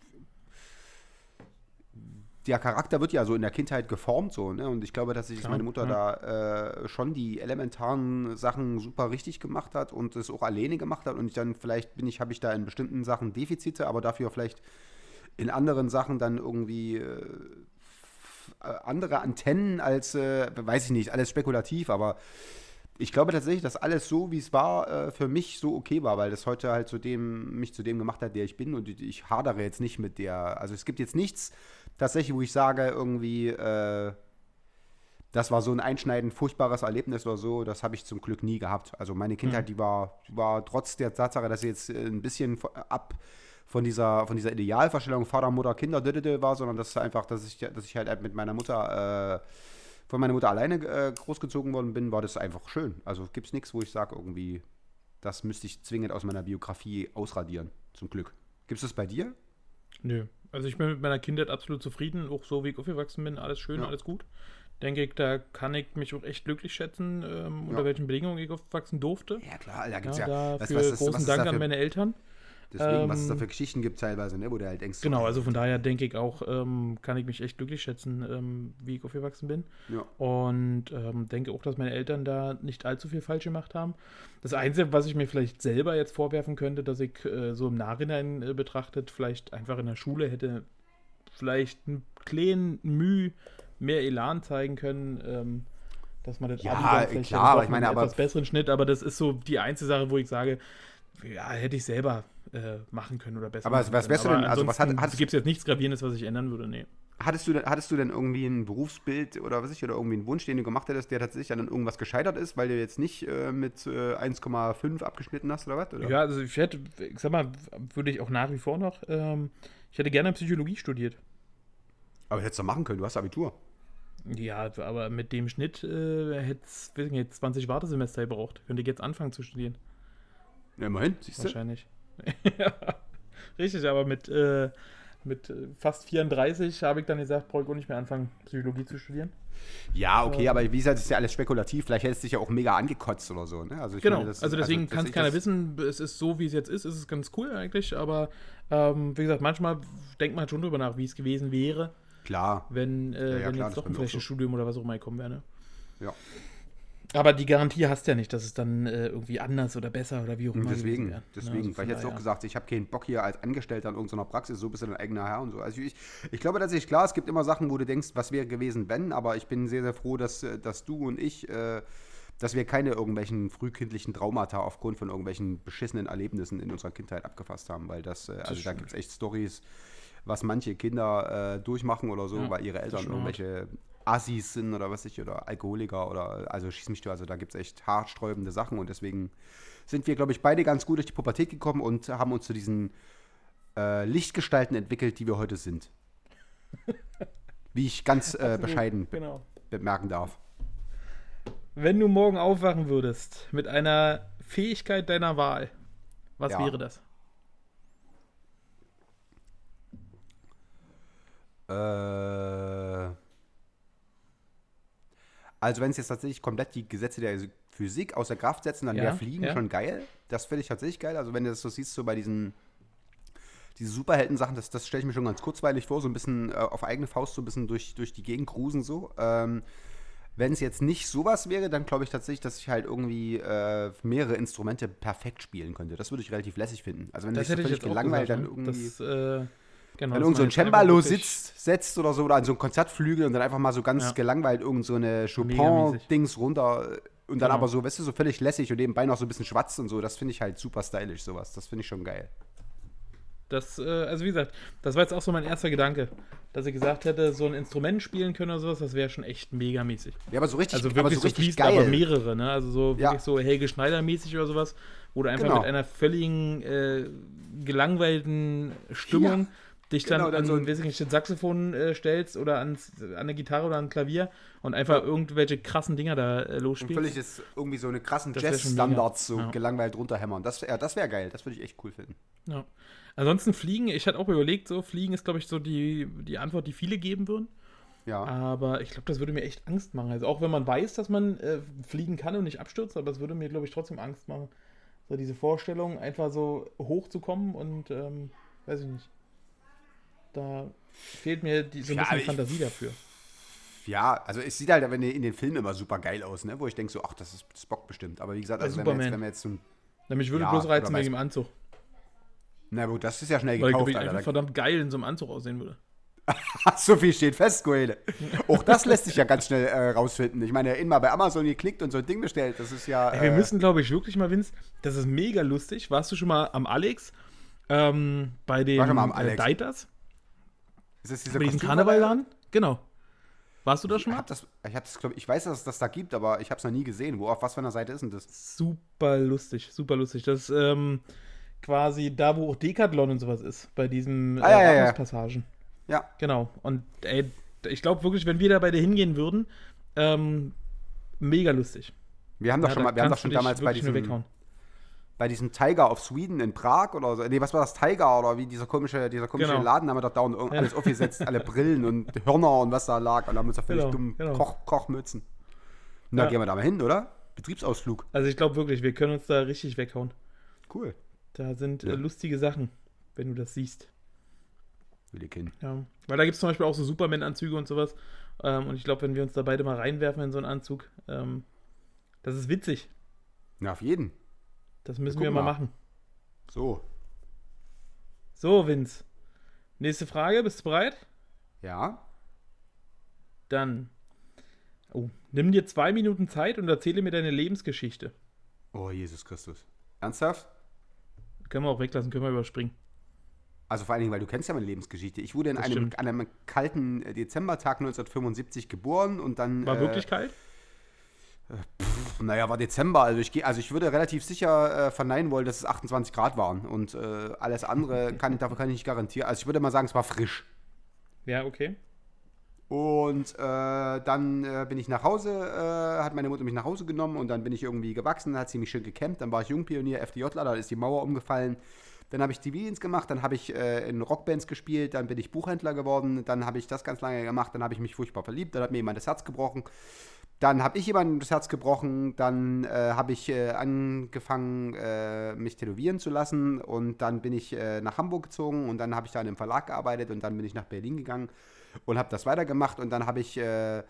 der Charakter wird ja so in der Kindheit geformt so, ne? Und ich glaube, dass sich meine Mutter ja. da äh, schon die elementaren Sachen super richtig gemacht hat und es auch alleine gemacht hat. Und ich dann vielleicht bin ich, habe ich da in bestimmten Sachen Defizite, aber dafür vielleicht in anderen Sachen dann irgendwie äh, andere Antennen als, äh, weiß ich nicht, alles spekulativ, aber ich glaube tatsächlich, dass alles so, wie es war, äh, für mich so okay war, weil das heute halt zu dem, mich zu dem gemacht hat, der ich bin und ich hadere jetzt nicht mit der, also es gibt jetzt nichts tatsächlich, wo ich sage, irgendwie, äh, das war so ein einschneidend furchtbares Erlebnis oder so, das habe ich zum Glück nie gehabt. Also meine Kindheit, mhm. die war, war trotz der Tatsache, dass sie jetzt äh, ein bisschen ab von dieser, von dieser Idealvorstellung Vater, Mutter, Kinder war, sondern das ist einfach, dass ich, dass ich halt mit meiner Mutter äh, von meiner Mutter alleine äh, großgezogen worden bin, war das einfach schön. Also gibt es nichts, wo ich sage, irgendwie, das müsste ich zwingend aus meiner Biografie ausradieren. Zum Glück. Gibt es das bei dir? Nö. Also ich bin mit meiner Kindheit absolut zufrieden, auch so wie ich aufgewachsen bin, alles schön, ja. alles gut. Denke ich, da kann ich mich auch echt glücklich schätzen, ähm, unter ja. welchen Bedingungen ich aufwachsen durfte. Ja klar, da gibt es ja, ja dafür was, was, großen was Dank an meine Eltern. Deswegen, ähm, was es da ähm, für Geschichten gibt teilweise, ne, wo du halt denkst. Genau, also von daher denke ich auch, ähm, kann ich mich echt glücklich schätzen, ähm, wie ich aufgewachsen bin. Ja. Und ähm, denke auch, dass meine Eltern da nicht allzu viel falsch gemacht haben. Das Einzige, was ich mir vielleicht selber jetzt vorwerfen könnte, dass ich äh, so im Nachhinein äh, betrachtet, vielleicht einfach in der Schule hätte vielleicht einen kleinen Mühe mehr Elan zeigen können. Ähm, dass man das ja, Abi klar, aber ich meine, aber etwas besseren Schnitt, aber das ist so die einzige Sache, wo ich sage, ja, hätte ich selber äh, machen können oder besser. Aber was wärst du denn? Also was hat, gibt es jetzt nichts Gravierendes, was ich ändern würde? Nee. Hattest du, hattest du denn irgendwie ein Berufsbild oder was ich oder irgendwie einen Wunsch, den du gemacht hättest, der tatsächlich an irgendwas gescheitert ist, weil du jetzt nicht äh, mit äh, 1,5 abgeschnitten hast oder was? Oder? Ja, also ich hätte, ich sag mal, würde ich auch nach wie vor noch, ähm, ich hätte gerne Psychologie studiert. Aber hättest du machen können, du hast Abitur. Ja, aber mit dem Schnitt äh, hätte es 20 Wartesemester gebraucht. Könnte ich jetzt anfangen zu studieren. Ja, immerhin, siehst du? Wahrscheinlich. ja, richtig, aber mit, äh, mit fast 34 habe ich dann gesagt, brauche ich auch nicht mehr anfangen, Psychologie zu studieren. Ja, okay, ähm, aber wie gesagt, das ist ja alles spekulativ. Vielleicht hättest du dich ja auch mega angekotzt oder so. Ne? Also genau, meine, also deswegen also, kann es keiner wissen. Es ist so, wie es jetzt ist. Es ist ganz cool eigentlich, aber ähm, wie gesagt, manchmal denkt man halt schon drüber nach, wie es gewesen wäre. Klar. Wenn, äh, ja, ja, wenn klar, jetzt doch ein so. oder was auch immer gekommen wäre. Ne? Ja. Aber die Garantie hast du ja nicht, dass es dann äh, irgendwie anders oder besser oder wie auch immer Deswegen, wäre. deswegen, also weil ich jetzt auch gesagt, ich habe keinen Bock hier als Angestellter in irgendeiner Praxis, so bist du dein eigener Herr und so. Also ich, ich glaube tatsächlich, klar, es gibt immer Sachen, wo du denkst, was wäre gewesen, wenn, aber ich bin sehr, sehr froh, dass, äh, dass du und ich, äh, dass wir keine irgendwelchen frühkindlichen Traumata aufgrund von irgendwelchen beschissenen Erlebnissen in unserer Kindheit abgefasst haben, weil das, äh, also das da gibt es echt Stories, was manche Kinder äh, durchmachen oder so, ja, weil ihre Eltern irgendwelche Assis sind oder was ich, oder Alkoholiker oder also schieß mich du, also da gibt es echt haarsträubende Sachen und deswegen sind wir, glaube ich, beide ganz gut durch die Pubertät gekommen und haben uns zu diesen äh, Lichtgestalten entwickelt, die wir heute sind. Wie ich ganz äh, bescheiden genau. bemerken darf. Wenn du morgen aufwachen würdest mit einer Fähigkeit deiner Wahl, was ja. wäre das? Äh also wenn es jetzt tatsächlich komplett die Gesetze der Physik außer Kraft setzen, dann ja, wäre Fliegen ja. schon geil. Das finde ich tatsächlich geil. Also wenn du das so siehst, so bei diesen diese Superhelden-Sachen, das, das stelle ich mir schon ganz kurzweilig vor, so ein bisschen äh, auf eigene Faust so ein bisschen durch, durch die Gegend cruisen so. Ähm, wenn es jetzt nicht sowas wäre, dann glaube ich tatsächlich, dass ich halt irgendwie äh, mehrere Instrumente perfekt spielen könnte. Das würde ich relativ lässig finden. Also wenn das sich so völlig gelangweilt dann ne? irgendwie. Das, äh Genau, Wenn irgend so ein Cembalo sitzt, setzt oder so, oder an so ein Konzertflügel und dann einfach mal so ganz ja. gelangweilt irgend so eine Chopin-Dings runter und dann genau. aber so, weißt du, so völlig lässig und nebenbei noch so ein bisschen schwatzt und so, das finde ich halt super stylisch, sowas. Das finde ich schon geil. Das, äh, also wie gesagt, das war jetzt auch so mein erster Gedanke, dass ich gesagt hätte, so ein Instrument spielen können oder sowas, das wäre schon echt megamäßig. Ja, aber so richtig, Also aber wirklich so so, richtig fließend, geil. aber mehrere, ne? Also so Ja. wirklich so Helge Schneider-mäßig oder sowas, wo du einfach Genau. mit einer völligen äh, gelangweilten Stimmung dich dann, Genau, dann an so ein- das Saxophon äh, stellst oder ans, an eine Gitarre oder an ein Klavier und einfach irgendwelche krassen Dinger da äh, Und losspielst. völlig ist irgendwie so eine krassen Jazz-Standards so. Ja. gelangweilt runterhämmern. Das, ja, das wäre geil. Das würde ich echt cool finden. Ja. Ansonsten Fliegen, ich hatte auch überlegt, so Fliegen ist, glaube ich, so die, die Antwort, die viele geben würden. Ja. Aber ich glaube, das würde mir echt Angst machen. Also auch wenn man weiß, dass man äh, fliegen kann und nicht abstürzt, aber es würde mir, glaube ich, trotzdem Angst machen. So diese Vorstellung, einfach so hochzukommen und ähm, weiß ich nicht. Da fehlt mir die, so ein Ja, bisschen aber ich- Fantasie dafür. Ja, also es sieht halt wenn in den Filmen immer super geil aus, ne? Wo ich denke so, ach, das ist das bockt bestimmt. Aber wie gesagt, also wenn wir, jetzt, wenn wir jetzt so ein. Nämlich würde Ja, bloß reizen wegen dem Anzug. Na gut, das ist ja schnell Weil ich, gekauft, glaube ich, Alter. einfach verdammt geil in so einem Anzug aussehen würde. So viel steht fest, Goele. Auch das lässt sich ja ganz schnell äh, rausfinden. Ich meine, immer bei Amazon geklickt und so ein Ding bestellt. Das ist ja. Ey, wir äh, müssen, glaube ich, wirklich mal, Vince, das ist mega lustig. Warst du schon mal am Alex? Ähm, bei dem mal äh, Alex. Deiters? Ist das dieser? Karnevalladen? Genau. Warst du da schon Ich, mal? hab das, ich, hab das, glaub, ich weiß, dass es das da gibt, aber ich habe es noch nie gesehen. Wo, auf was für einer Seite ist denn das? Super lustig, super lustig. Das ist ähm, quasi da, wo auch Decathlon und sowas ist, bei diesen äh, Ah, ja, ja, ja. Rathauspassagen. Ja, Genau. Und ey, ich glaube wirklich, wenn wir da beide hingehen würden, ähm, mega lustig. wir haben doch Ja, schon mal, wir haben doch schon damals bei diesem. Bei diesem Tiger of Sweden in Prag oder so. Nee, was war das? Tiger oder wie dieser komische, dieser komische Genau. Laden, haben wir doch da und Ja. alles aufgesetzt, alle Brillen und Hörner und was da lag und haben uns da völlig Genau, dumm genau. Koch, Kochmützen. Na, Ja. gehen wir da mal hin, oder? Betriebsausflug. Also ich glaube wirklich, wir können uns da richtig weghauen. Cool. Da sind Ja. äh, lustige Sachen, wenn du das siehst. Will ich hin. Ja. Weil da gibt es zum Beispiel auch so Superman-Anzüge und sowas. Ähm, und ich glaube, wenn wir uns da beide mal reinwerfen in so einen Anzug, ähm, das ist witzig. Na, auf jeden. Das müssen wir mal mal. machen. So. So, Vince. Nächste Frage, bist du bereit? Ja. Dann. Oh, nimm dir zwei Minuten Zeit und erzähle mir deine Lebensgeschichte. Oh, Jesus Christus. Ernsthaft? Können wir auch weglassen, können wir überspringen. Also vor allen Dingen, weil du kennst ja meine Lebensgeschichte. Ich wurde in einem, einem kalten äh, Dezembertag 1975 geboren und dann. War äh, wirklich kalt? Naja, war Dezember. Also ich, geh- also ich würde relativ sicher äh, verneinen wollen, dass es 28 Grad waren. Und äh, alles andere kann, dafür kann ich nicht garantieren. Also ich würde mal sagen, es war frisch. Ja, okay. Und äh, dann äh, bin ich nach Hause, äh, hat meine Mutter mich nach Hause genommen und dann bin ich irgendwie gewachsen, hat sie mich schön gecampt. Dann war ich Jungpionier, FDJler, dann ist die Mauer umgefallen. Dann habe ich Zivildienst gemacht, dann habe ich äh, in Rockbands gespielt, dann bin ich Buchhändler geworden, dann habe ich das ganz lange gemacht, dann habe ich mich furchtbar verliebt, dann hat mir jemand das Herz gebrochen. Dann habe ich jemandem das Herz gebrochen, dann äh, habe ich äh, angefangen, äh, mich tätowieren zu lassen und dann bin ich äh, nach Hamburg gezogen und dann habe ich da in einem Verlag gearbeitet und dann bin ich nach Berlin gegangen und habe das weitergemacht und dann habe ich äh,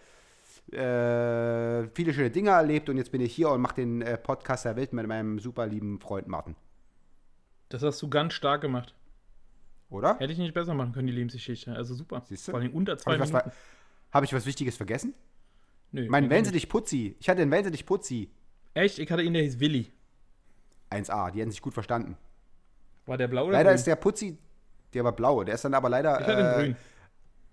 äh, viele schöne Dinge erlebt und jetzt bin ich hier und mache den Podcast der Welt mit meinem super lieben Freund Martin. Das hast du ganz stark gemacht. Oder? Hätte ich nicht besser machen können, die Lebensgeschichte. Also super. Siehst du? Vor allem unter zwei Habe was Minuten. ver- hab ich was Wichtiges vergessen? Nö, Mein Wenn sie nicht. dich Putzi. Ich hatte einen Wenn sie dich Putzi. Echt? Ich hatte ihn, der hieß Willi. 1a, die hätten sich gut verstanden. War der blau oder Leider grün? ist der Putzi, der war blau. Der ist dann aber leider. Ich hatte äh, grün.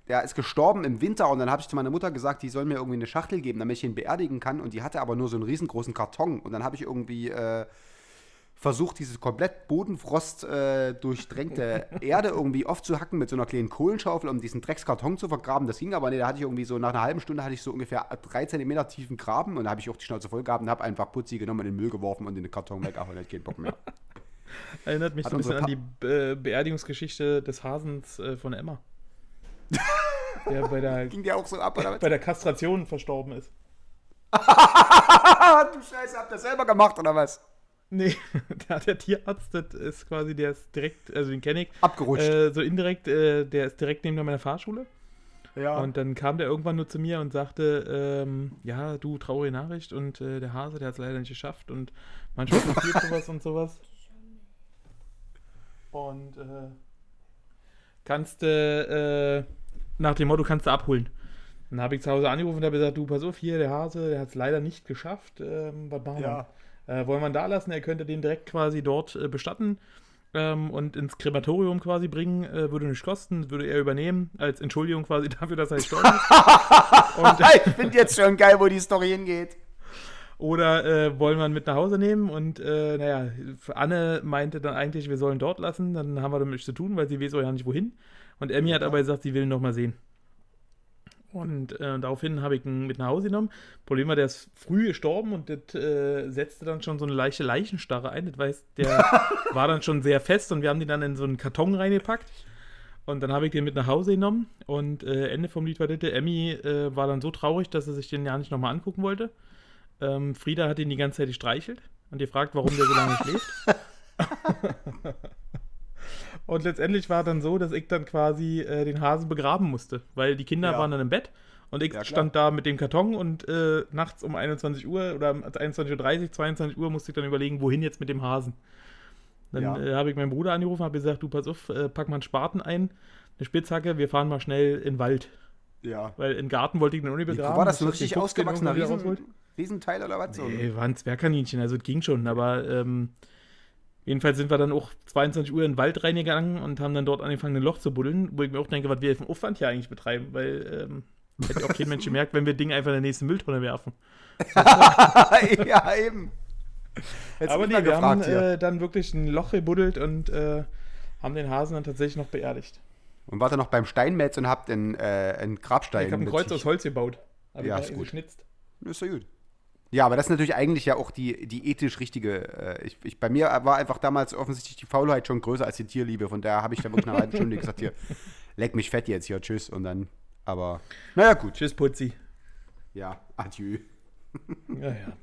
Der ist gestorben im Winter und dann habe ich zu meiner Mutter gesagt, die soll mir irgendwie eine Schachtel geben, damit ich ihn beerdigen kann. Und die hatte aber nur so einen riesengroßen Karton. Und dann habe ich irgendwie äh, versucht, diese komplett Bodenfrost äh, durchdrängte Erde irgendwie aufzuhacken mit so einer kleinen Kohlenschaufel, um diesen Dreckskarton zu vergraben. Das ging aber nicht. Da hatte ich irgendwie so, nach einer halben Stunde hatte ich so ungefähr drei Zentimeter tiefen Graben und da habe ich auch die Schnauze voll gehabt und habe einfach Putzi genommen und in den Müll geworfen und in den Karton weg. Ach, und ich keinen Bock mehr. Erinnert mich hat so ein bisschen an die äh, Beerdigungsgeschichte des Hasens äh, von Emma. der bei der, Ging dir auch so ab, oder bei der Kastration verstorben ist. du Scheiße, habt ihr selber gemacht, oder was? Nee, da hat der Tierarzt, das ist quasi, der ist direkt, also den kenne ich, Abgerutscht. äh, so indirekt, äh, der ist direkt neben meiner Fahrschule. ja. Und dann kam der irgendwann nur zu mir und sagte, ähm, ja, du, traurige Nachricht und äh, der Hase, der hat es leider nicht geschafft und manchmal passiert sowas und sowas. Und äh, kannst du, äh, nach dem Motto, kannst du abholen. Dann habe ich zu Hause angerufen und habe gesagt, du, pass auf, hier, der Hase, der hat es leider nicht geschafft. Ähm, was machen wir? Ja. Äh, wollen wir ihn da lassen? Er könnte den direkt quasi dort äh, bestatten. ähm, und ins Krematorium quasi bringen, äh, würde nicht kosten, würde er übernehmen, als Entschuldigung quasi dafür, dass er gestorben ist. Und, ich finde jetzt schon geil, wo die Story hingeht. oder äh, wollen wir ihn mit nach Hause nehmen? Und äh, naja, Anne meinte dann eigentlich, wir sollen dort lassen, dann haben wir damit nichts zu tun, weil sie weiß auch ja nicht wohin. Und Emmy hat aber gesagt, sie will ihn noch mal sehen. Und äh, daraufhin habe ich ihn mit nach Hause genommen. Problem war, der ist früh gestorben und das äh, setzte dann schon so eine leichte Leichenstarre ein. Das weiß, der war dann schon sehr fest und wir haben den dann in so einen Karton reingepackt. Und dann habe ich den mit nach Hause genommen und äh, Ende vom Lied war das, Emmy äh, war dann so traurig, dass er sich den ja nicht nochmal angucken wollte. Ähm, Frieda hat ihn die ganze Zeit gestreichelt und gefragt, warum der so lange schläft. und letztendlich war dann so, dass ich dann quasi äh, den Hasen begraben musste, weil die Kinder Ja. waren dann im Bett und ich Ja, stand da mit dem Karton und äh, nachts um 21 Uhr oder um 21.30 Uhr, 22 Uhr musste ich dann überlegen, wohin jetzt mit dem Hasen. Dann Ja. äh, habe ich meinen Bruder angerufen, habe gesagt, du pass auf, äh, pack mal einen Spaten ein, eine Spitzhacke, wir fahren mal schnell in den Wald. Ja. Weil im Garten wollte ich den begraben. war das so richtig den den ausgewachsener Riesen, Riesenteil oder was? Nee, war ein Zwergkaninchen, also es ging schon, aber ähm, jedenfalls sind wir dann auch 22 Uhr in den Wald reingegangen und haben dann dort angefangen, ein Loch zu buddeln, wo ich mir auch denke, was wir für einen Aufwand hier eigentlich betreiben, weil ähm, hätte auch kein Mensch gemerkt, wenn wir Ding einfach in der nächsten Mülltonne werfen. ja, eben. Jetzt aber nee, wir haben gefragt äh, dann wirklich ein Loch gebuddelt und äh, haben den Hasen dann tatsächlich noch beerdigt. Und wart ihr noch beim Steinmetz und habt einen, äh, einen Grabstein. Ich habe ein Kreuz aus Holz gebaut. Hab Ja, ich ist gut. geschnitzt. Ist ja gut. Ja, aber das ist natürlich eigentlich ja auch die, die ethisch richtige. Äh, ich, ich, bei mir war einfach damals offensichtlich die Faulheit schon größer als die Tierliebe. Von daher habe ich da wirklich nach einer halben Stunde gesagt: Hier, leck mich fett jetzt hier, tschüss. Und dann, aber, naja, gut. Tschüss, Putzi. Ja, adieu. Ja, ja.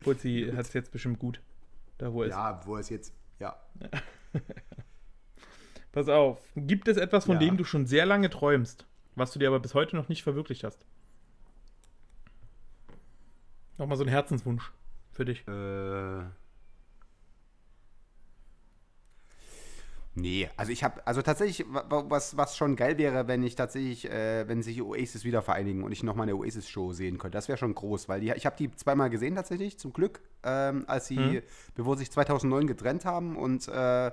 Putzi hat es jetzt bestimmt gut. Da wo er ist. Ja, wo es jetzt, ja. Pass auf. Gibt es etwas, von Ja. dem du schon sehr lange träumst, was du dir aber bis heute noch nicht verwirklicht hast? Nochmal so ein Herzenswunsch für dich. Äh. Nee, also ich habe, also tatsächlich, wa- wa- was, was schon geil wäre, wenn ich tatsächlich, äh, wenn sich Oasis wieder vereinigen und ich nochmal eine Oasis-Show sehen könnte. Das wäre schon groß, weil die, ich habe die zweimal gesehen tatsächlich, zum Glück, ähm, als sie, Mhm. bevor sie sich 2009 getrennt haben und äh,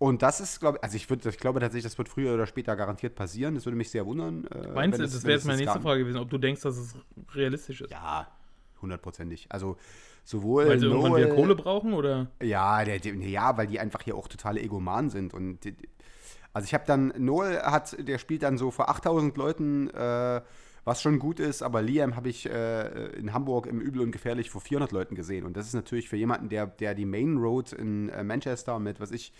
und das ist, glaube ich, also ich, würd, ich glaube tatsächlich, das wird früher oder später garantiert passieren. Das würde mich sehr wundern. äh, Meinst du, das wenn wäre jetzt meine das nächste Frage gewesen, ob du denkst, dass es realistisch ist? Ja, hundertprozentig. Also sowohl Weil sie irgendwann wieder Noel- Kohle brauchen oder? ja, der, der, ja, weil die einfach hier auch totale Egomanen sind. Und also ich habe dann, Noel hat, der spielt dann so vor 8000 Leuten, äh, was schon gut ist, aber Liam habe ich äh, in Hamburg im Übel und Gefährlich vor 400 Leuten gesehen. Und das ist natürlich für jemanden, der, der die Main Road in äh, Manchester mit, was ich,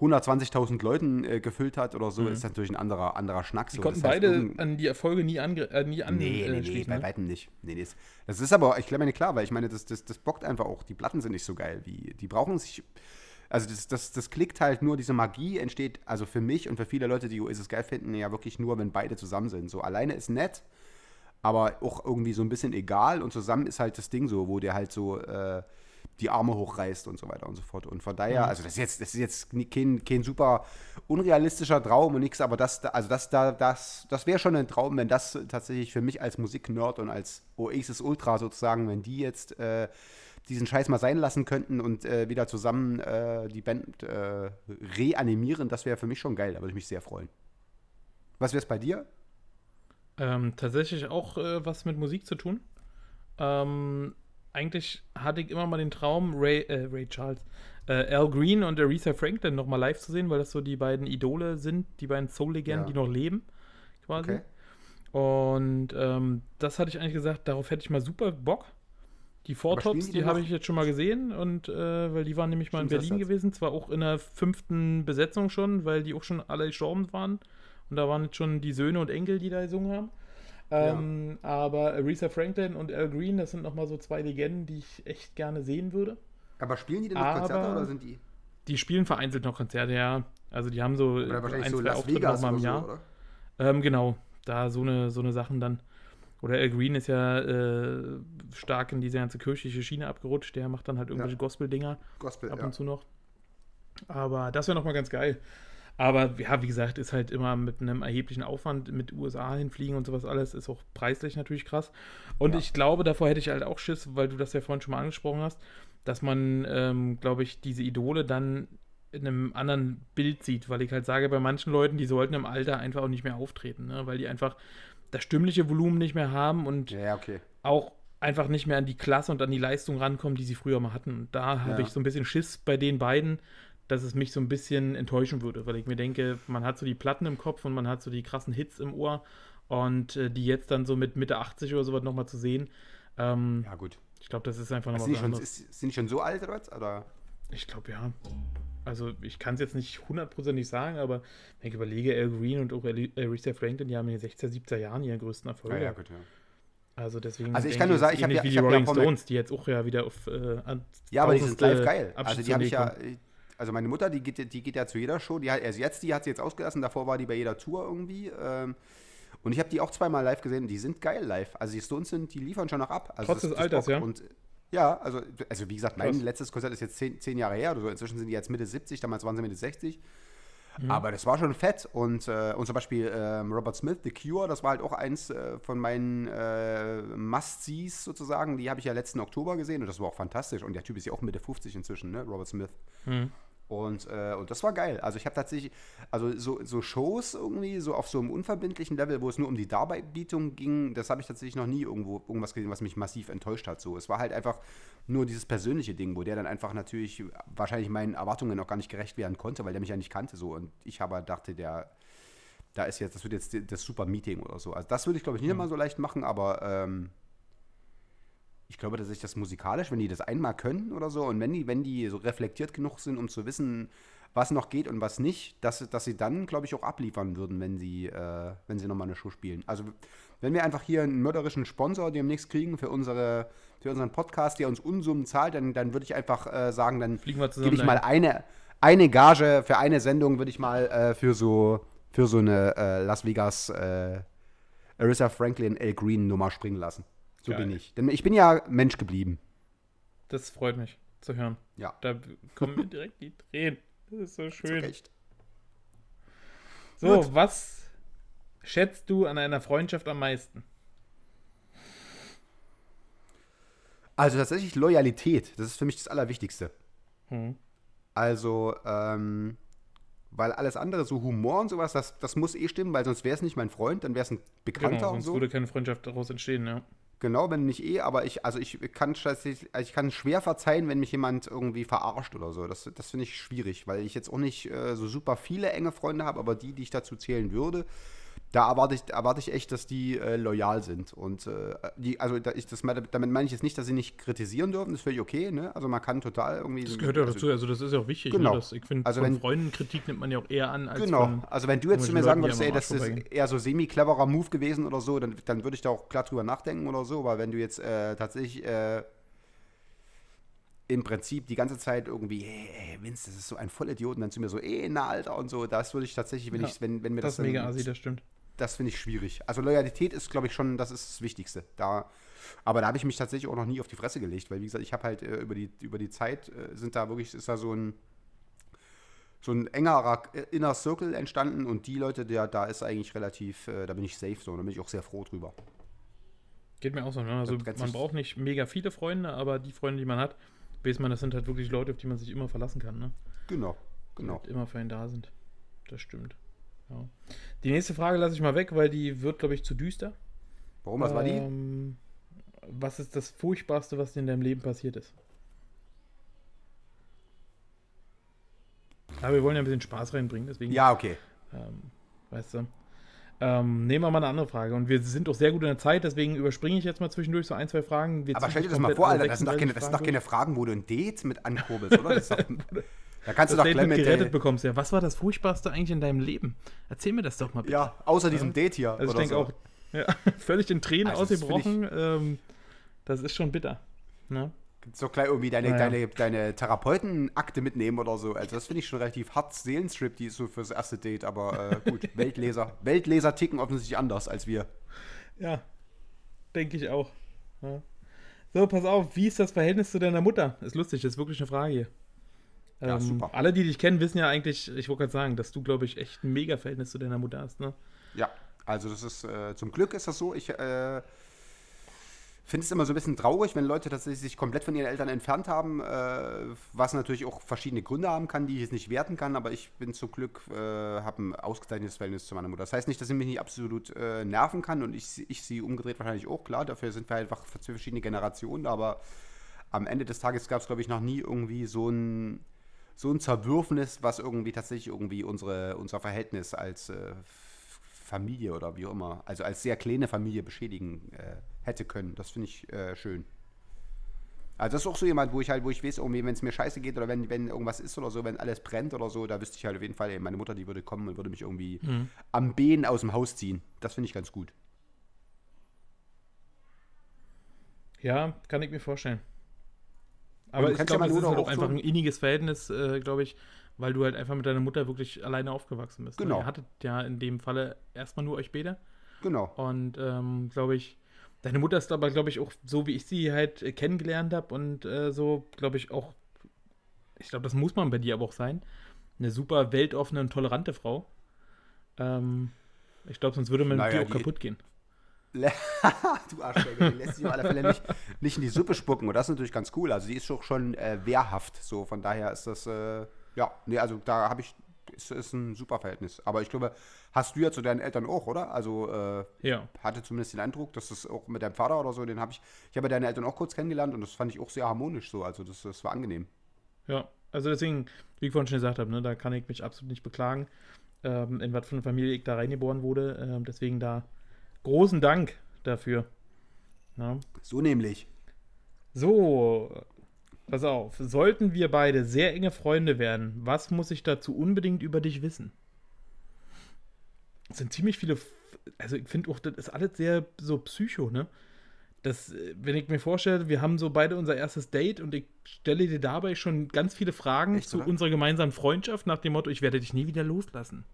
120.000 Leuten äh, gefüllt hat oder so, ist natürlich ein anderer, anderer Schnack. Mhm. Die so. konnten Das heißt, beide an die Erfolge nie, ange äh, nie Nee, nee, nee, anschließen. bei ne? weitem nicht. Nee, nee, das- ist aber, ich glaube mir klar, weil ich meine, das, das, das bockt einfach auch. Die Platten sind nicht so geil. Wie, die brauchen sich. Also das, das, das klickt halt nur, diese Magie entsteht, also für mich und für viele Leute, die Oasis geil finden, ja wirklich nur, wenn beide zusammen sind. So alleine ist nett, aber auch irgendwie so ein bisschen egal und zusammen ist halt das Ding so, wo der halt so äh, die Arme hochreißt und so weiter und so fort. Und von daher, also das ist jetzt, das ist jetzt kein, kein super unrealistischer Traum und nichts, aber das, da- also das, da, das, das wäre schon ein Traum, wenn das tatsächlich für mich als Musiknerd und als Oasis Ultra sozusagen, wenn die jetzt äh, diesen Scheiß mal sein lassen könnten und äh, wieder zusammen äh, die Band äh, reanimieren, das wäre für mich schon geil, da würde ich mich sehr freuen. Was wäre es bei dir? Ähm, tatsächlich auch äh, was mit Musik zu tun. Ähm, eigentlich hatte ich immer mal den Traum, Ray, äh, Ray Charles, äh, Al Green und Aretha Franklin nochmal live zu sehen, weil das so die beiden Idole sind, die beiden Soul-Legenden, Ja. die noch leben, quasi. Okay. Und ähm, das hatte ich eigentlich gesagt, darauf hätte ich mal super Bock. Die Four Tops, die die, habe ich jetzt schon mal gesehen und äh, weil die waren nämlich mal in Berlin gewesen, zwar auch in der fünften Besetzung schon, weil die auch schon alle gestorben waren. Und da waren jetzt schon die Söhne und Enkel, die da gesungen haben. Ähm, Aber Aretha Franklin und Al Green, das sind nochmal so zwei Legenden, die ich echt gerne sehen würde. Aber spielen die denn noch Aber- Konzerte oder sind die? Die spielen vereinzelt noch Konzerte, ja. Also die haben so Oder wahrscheinlich ein, so zwei Las Auftritte Vegas noch mal oder im so, Jahr. oder? Ähm, genau, da so eine, so eine Sachen dann. Oder Al Green ist ja äh, stark in diese ganze kirchliche Schiene abgerutscht. Der macht dann halt irgendwelche Gospel-Dinger Gospel, ab ja. und zu noch. Aber das wäre nochmal ganz geil. Aber ja, wie gesagt, ist halt immer mit einem erheblichen Aufwand mit USA hinfliegen und sowas alles, ist auch preislich natürlich krass. Und Ja. ich glaube, davor hätte ich halt auch Schiss, weil du das ja vorhin schon mal angesprochen hast. dass man, ähm, glaube ich, diese Idole dann in einem anderen Bild sieht, weil ich halt sage, bei manchen Leuten, die sollten im Alter einfach auch nicht mehr auftreten, ne? weil die einfach das stimmliche Volumen nicht mehr haben und Ja, okay. auch einfach nicht mehr an die Klasse und an die Leistung rankommen, die sie früher mal hatten. Und da habe Ja. ich so ein bisschen Schiss bei den beiden, dass es mich so ein bisschen enttäuschen würde, weil ich mir denke, man hat so die Platten im Kopf und man hat so die krassen Hits im Ohr und äh, die jetzt dann so mit Mitte 80 oder sowas nochmal zu sehen. Ähm, Ja, gut. Ich glaube, das ist einfach nochmal was schon, anderes. ist, sind die schon so alt oder was? Oder? Ich glaube, ja. Also ich kann es jetzt nicht hundertprozentig sagen, aber wenn ich überlege, Al Green und auch Aretha Franklin, die haben in den 60er, 70er Jahren ihren größten Erfolg. Ja, ja, gut, ja. Also deswegen. Also ich kann nur sagen, ich hab ähnlich ja- wie die ja Rolling Pommes- Stones, die jetzt auch ja wieder auf. Äh, Ja, aber die sind live geil. Also die habe ich ja. Also meine Mutter, die geht, die geht ja zu jeder Show. Die hat, also jetzt, die hat sie jetzt ausgelassen, davor war die bei jeder Tour irgendwie. Ähm, und ich habe die auch zweimal live gesehen die sind geil live. Also die Stones sind, die liefern schon noch ab. Also Trotz des Alters, Bock. ja? Und ja, also, also wie gesagt, mein Krass. letztes Konzert ist jetzt zehn, zehn Jahre her oder so. Inzwischen sind die jetzt Mitte 70, damals waren sie Mitte 60. Mhm. Aber das war schon fett. Und, äh, und zum Beispiel ähm, Robert Smith, The Cure, das war halt auch eins äh, von meinen äh, Must-Sees sozusagen. Die habe ich ja letzten Oktober gesehen und das war auch fantastisch. Und der Typ ist ja auch Mitte 50 inzwischen, ne? Robert Smith. Mhm. Und, äh, und das war geil. Also ich habe tatsächlich, also so, so Shows irgendwie, so auf so einem unverbindlichen Level, wo es nur um die Darbietung ging, das habe ich tatsächlich noch nie irgendwo irgendwas gesehen, was mich massiv enttäuscht hat. So, es war halt einfach nur dieses persönliche Ding, wo der dann einfach natürlich wahrscheinlich meinen Erwartungen noch gar nicht gerecht werden konnte, weil der mich ja nicht kannte so. Und ich aber dachte, der, da ist jetzt, das wird jetzt das super Meeting oder so. Also das würde ich, glaube ich, nicht immer so leicht machen, aber ähm, ich glaube, dass ich das musikalisch, wenn die das einmal können oder so und wenn die, wenn die so reflektiert genug sind, um zu wissen, was noch geht und was nicht, dass, dass sie dann, glaube ich, auch abliefern würden, wenn sie, äh, wenn sie nochmal eine Show spielen. Also wenn wir einfach hier einen mörderischen Sponsor demnächst kriegen für, unsere, für unseren Podcast, der uns Unsummen zahlt, dann, dann würde ich einfach äh, sagen, dann gebe ich mal eine, eine Gage für eine Sendung, würde ich mal äh, für so für so eine äh, Las Vegas äh, Franklin L. Green Nummer springen lassen. So Geil. bin ich. Denn ich bin ja Mensch geblieben. Das freut mich zu hören. Ja. Da kommen mir direkt die Tränen. Das ist so schön. Echt. So, Gut. was schätzt du an einer Freundschaft am meisten? Also tatsächlich Loyalität. Das ist für mich das Allerwichtigste. Hm. Also, ähm, weil alles andere, so Humor und sowas, das, das muss eh stimmen, weil sonst wäre es nicht mein Freund, dann wäre es ein Bekannter Genau, und sonst so. würde keine Freundschaft daraus entstehen, ja. Genau, wenn nicht eh, aber ich, also ich kann ich kann schwer verzeihen, wenn mich jemand irgendwie verarscht oder so. Das, das finde ich schwierig, weil ich jetzt auch nicht äh, so super viele enge Freunde habe, aber die, die ich dazu zählen würde, da erwarte ich, erwarte ich echt, dass die äh, loyal sind. Und äh, die, also da ich, das, damit meine ich jetzt nicht, dass sie nicht kritisieren dürfen, das ist völlig okay, ne? Also man kann total irgendwie. Das gehört ja also, dazu, also das ist ja auch wichtig. Genau. Ne? Das, ich finde, Also von wenn- Freunden Kritik nimmt man ja auch eher an als Genau, von also wenn du jetzt zu mir sagen würdest, ey, das ist eher so semi-cleverer Move gewesen oder so, dann, dann würde ich da auch klar drüber nachdenken oder so, weil wenn du jetzt äh, tatsächlich äh, im Prinzip die ganze Zeit irgendwie, hey, ey, Vince, das ist so ein Vollidiot und dann zu mir so, ey, na, Alter und so, das würde ich tatsächlich, wenn Ja, ich, wenn, wenn mir Das das, ist mega assi, das stimmt. Das finde ich schwierig. Also Loyalität ist, glaube ich, schon, das ist das Wichtigste. Da, aber da habe ich mich tatsächlich auch noch nie auf die Fresse gelegt, weil wie gesagt, ich habe halt äh, über, die, über die Zeit äh, sind da wirklich, ist da so ein so ein engerer äh, Inner Circle entstanden und die Leute, der da ist eigentlich relativ, äh, da bin ich safe so, da bin ich auch sehr froh drüber. Geht mir auch so. Ne? Also man braucht nicht mega viele Freunde, aber die Freunde, die man hat, weiß man, das sind halt wirklich Leute, auf die man sich immer verlassen kann. Ne? Genau, Die genau. halt immer für einen da sind. Das stimmt. Ja. Die nächste Frage lasse ich mal weg, weil die wird, glaube ich, zu düster. Warum, was war die? Ähm, was ist das Furchtbarste, was dir in deinem Leben passiert ist? Aber wir wollen ja ein bisschen Spaß reinbringen, deswegen, Ja, okay. ähm, weißt du. Ähm, nehmen wir mal eine andere Frage. Und wir sind auch sehr gut in der Zeit, deswegen überspringe ich jetzt mal zwischendurch so ein, zwei Fragen. Wir Aber stell dir das mal vor, Alter, das sind doch keine, 36 das sind doch Fragen keine Fragen, wo du ein Date mit ankurbelst, oder? Das ist doch, da kannst das du doch Date mit, gerettet äh, bekommst. Ja, was war das Furchtbarste eigentlich in deinem Leben? Erzähl mir das doch mal bitte. ja, außer diesem Date hier. Also ich denke so. auch, ja, völlig in Tränen Also das ausgebrochen. ähm, das ist schon bitter. Ne? So gleich irgendwie deine, Naja. deine, deine Therapeutenakte mitnehmen oder so. Also das finde ich schon relativ hart Seelenstrip, die ist so fürs erste Date, aber äh, gut, Weltleser. Weltleser ticken offensichtlich anders als wir. Ja, denke ich auch. Ja. So, pass auf, wie ist das Verhältnis zu deiner Mutter? Ist lustig, das ist wirklich eine Frage hier. Ja, Ähm, super. Alle, die dich kennen, wissen ja eigentlich, ich wollte gerade sagen, dass du, glaube ich, echt ein mega Verhältnis zu deiner Mutter hast, ne? Ja, also das ist, äh, zum Glück ist das so. Ich äh, finde es immer so ein bisschen traurig, wenn Leute tatsächlich sich komplett von ihren Eltern entfernt haben, äh, was natürlich auch verschiedene Gründe haben kann, die ich jetzt nicht werten kann, aber ich bin zum Glück, äh, habe ein ausgezeichnetes Verhältnis zu meiner Mutter. Das heißt nicht, dass sie mich nicht absolut äh, nerven kann und ich, ich sie umgedreht wahrscheinlich auch, klar, dafür sind wir einfach für zwei verschiedene Generationen, aber am Ende des Tages gab es, glaube ich, noch nie irgendwie so ein, so ein Zerwürfnis, was irgendwie tatsächlich irgendwie unsere, unser Verhältnis als äh, Familie oder wie auch immer, also als sehr kleine Familie beschädigen äh, hätte können. Das finde ich äh, schön. Also das ist auch so jemand, wo ich halt, wo ich weiß, irgendwie, wenn es mir scheiße geht oder wenn, wenn irgendwas ist oder so, wenn alles brennt oder so, da wüsste ich halt auf jeden Fall, ey, meine Mutter, die würde kommen und würde mich irgendwie Mhm. am Bein aus dem Haus ziehen. Das finde ich ganz gut. Ja, kann ich mir vorstellen. Aber du ich ja glaube, es ist halt auch einfach ein inniges Verhältnis, äh, glaube ich, weil du halt einfach mit deiner Mutter wirklich alleine aufgewachsen bist. ne? Genau. Ihr hattet ja in dem Falle erstmal nur euch beide. Genau. Und ähm, glaube ich, deine Mutter ist aber, glaube ich, auch so, wie ich sie halt äh, kennengelernt habe und äh, so, glaube ich, auch, ich glaube, das muss man bei dir aber auch sein, eine super weltoffene und tolerante Frau. Ähm, ich glaube, sonst würde man mit Naja, dir auch die- kaputt gehen. du Arschbäcker, die lässt sich auf alle Fälle nicht, nicht in die Suppe spucken. Und das ist natürlich ganz cool. Also die ist doch schon äh, wehrhaft. So, von daher ist das, äh, ja, nee, also da habe ich, ist, ist ein super Verhältnis. Aber ich glaube, hast du ja zu deinen Eltern auch, oder? Also äh, Ja. hatte zumindest den Eindruck, dass das auch mit deinem Vater oder so, den habe ich, ich habe ja deine Eltern auch kurz kennengelernt und das fand ich auch sehr harmonisch so. Also das, das war angenehm. Ja, also deswegen, wie ich vorhin schon gesagt habe, ne, da kann ich mich absolut nicht beklagen, ähm, in was für eine Familie ich da reingeboren wurde. Ähm, deswegen da großen Dank dafür. Ja. So nämlich. So, pass auf. Sollten wir beide sehr enge Freunde werden, was muss ich dazu unbedingt über dich wissen? Es sind ziemlich viele, also ich finde auch, das ist alles sehr so psycho, ne? Das, äh, wenn ich mir vorstelle, wir haben so beide unser erstes Date und ich stelle dir dabei schon ganz viele Fragen Echt, zu oder? unserer gemeinsamen Freundschaft nach dem Motto, ich werde dich nie wieder loslassen.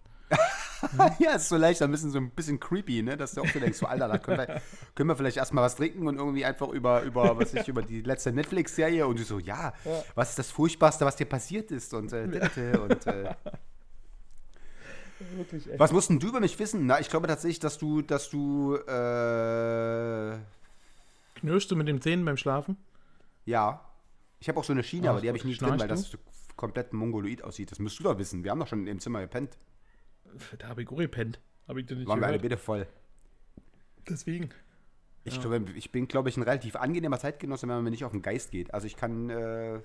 ja, ist so leicht, ein bisschen so ein bisschen creepy, ne? Dass du auch so denkst, so, Alter, da können wir, können wir vielleicht erstmal was trinken und irgendwie einfach über, über was ich, über die letzte Netflix-Serie und du so, ja, was ist das Furchtbarste, was dir passiert ist? Und, äh, dette und äh, Wirklich, was musst denn du über mich wissen? Na, ich glaube tatsächlich, dass du, dass du, äh, Knirschst du mit den Zähnen beim Schlafen? ja. Ich habe auch so eine Schiene, Ach, aber die habe ich nie drin, weil schnarchst das komplett mongoloid aussieht. Das müsst du doch wissen. Wir haben doch schon im Zimmer gepennt. Da habe ich gepennt. Habe ich nicht Waren wir alle bitte voll. Deswegen. Ich Ja. glaube, ich bin, glaube ich, ein relativ angenehmer Zeitgenosse, wenn man mir nicht auf den Geist geht. Also ich kann, äh,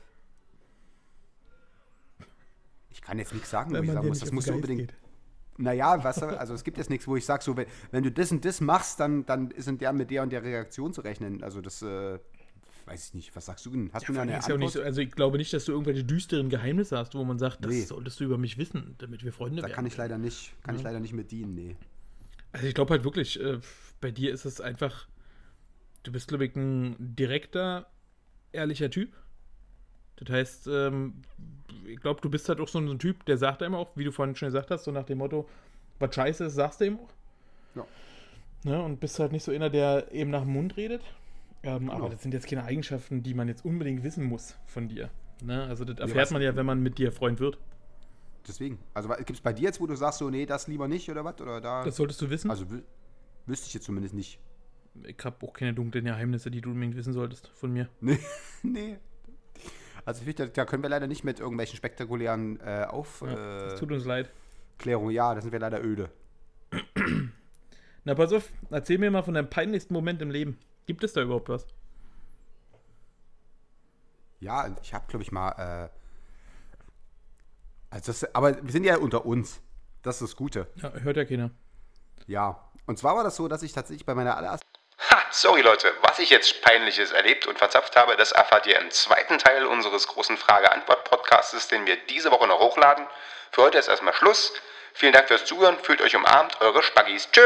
ich kann jetzt nichts sagen, wo Wenn ich man sagen muss. Das muss unbedingt. geht. Naja, du, also es gibt jetzt nichts, wo ich sage, so, wenn, wenn du das und das machst, dann, dann ist in der mit der und der Reaktion zu rechnen. Also das, äh, weiß ich nicht. Was sagst du denn? Hast du Ja, da eine ist ja Antwort? so, also ich glaube nicht, dass du irgendwelche düsteren Geheimnisse hast, wo man sagt, das Nee. solltest du über mich wissen, damit wir Freunde da werden. kann ich leider nicht, kann ich Ja. leider nicht mit dienen, nee. Also ich glaube halt wirklich, äh, bei dir ist es einfach, du bist, glaube ich, ein direkter, ehrlicher Typ. Das heißt, ähm, ich glaube, du bist halt auch so ein Typ, der sagt einem auch, wie du vorhin schon gesagt hast, so nach dem Motto, was scheiße ist, sagst du ihm auch. Ja. Ne, und bist halt nicht so einer, der eben nach dem Mund redet. Ähm, Aber Genau. das sind jetzt keine Eigenschaften, die man jetzt unbedingt wissen muss von dir. Ne? Also das erfährt man ja, wenn man mit dir Freund wird. Deswegen. Also gibt es bei dir jetzt, wo du sagst, so, nee, das lieber nicht oder was? Oder da? Das solltest du wissen. also wü- wüsste ich jetzt zumindest nicht. ich habe auch keine dunklen Geheimnisse, die du unbedingt wissen solltest von mir. Nee, nee. Also da, da können wir leider nicht mit irgendwelchen spektakulären äh, Ja, Aufklärungen. es tut uns leid. ja, da sind wir leider öde. Na, pass auf, erzähl mir mal von deinem peinlichsten Moment im Leben. Gibt es da überhaupt was? Ja, ich habe, glaube ich, mal. Äh, also das, aber wir sind ja unter uns. Das ist das Gute. Ja, hört ja keiner. Ja. Und zwar war das so, dass ich tatsächlich bei meiner allerersten. Ha, sorry Leute, was ich jetzt Peinliches erlebt und verzapft habe, das erfahrt ihr im zweiten Teil unseres großen Frage-Antwort-Podcastes, den wir diese Woche noch hochladen. Für heute ist erstmal Schluss. Vielen Dank fürs Zuhören, fühlt euch umarmt, eure Spaggis. Tschö!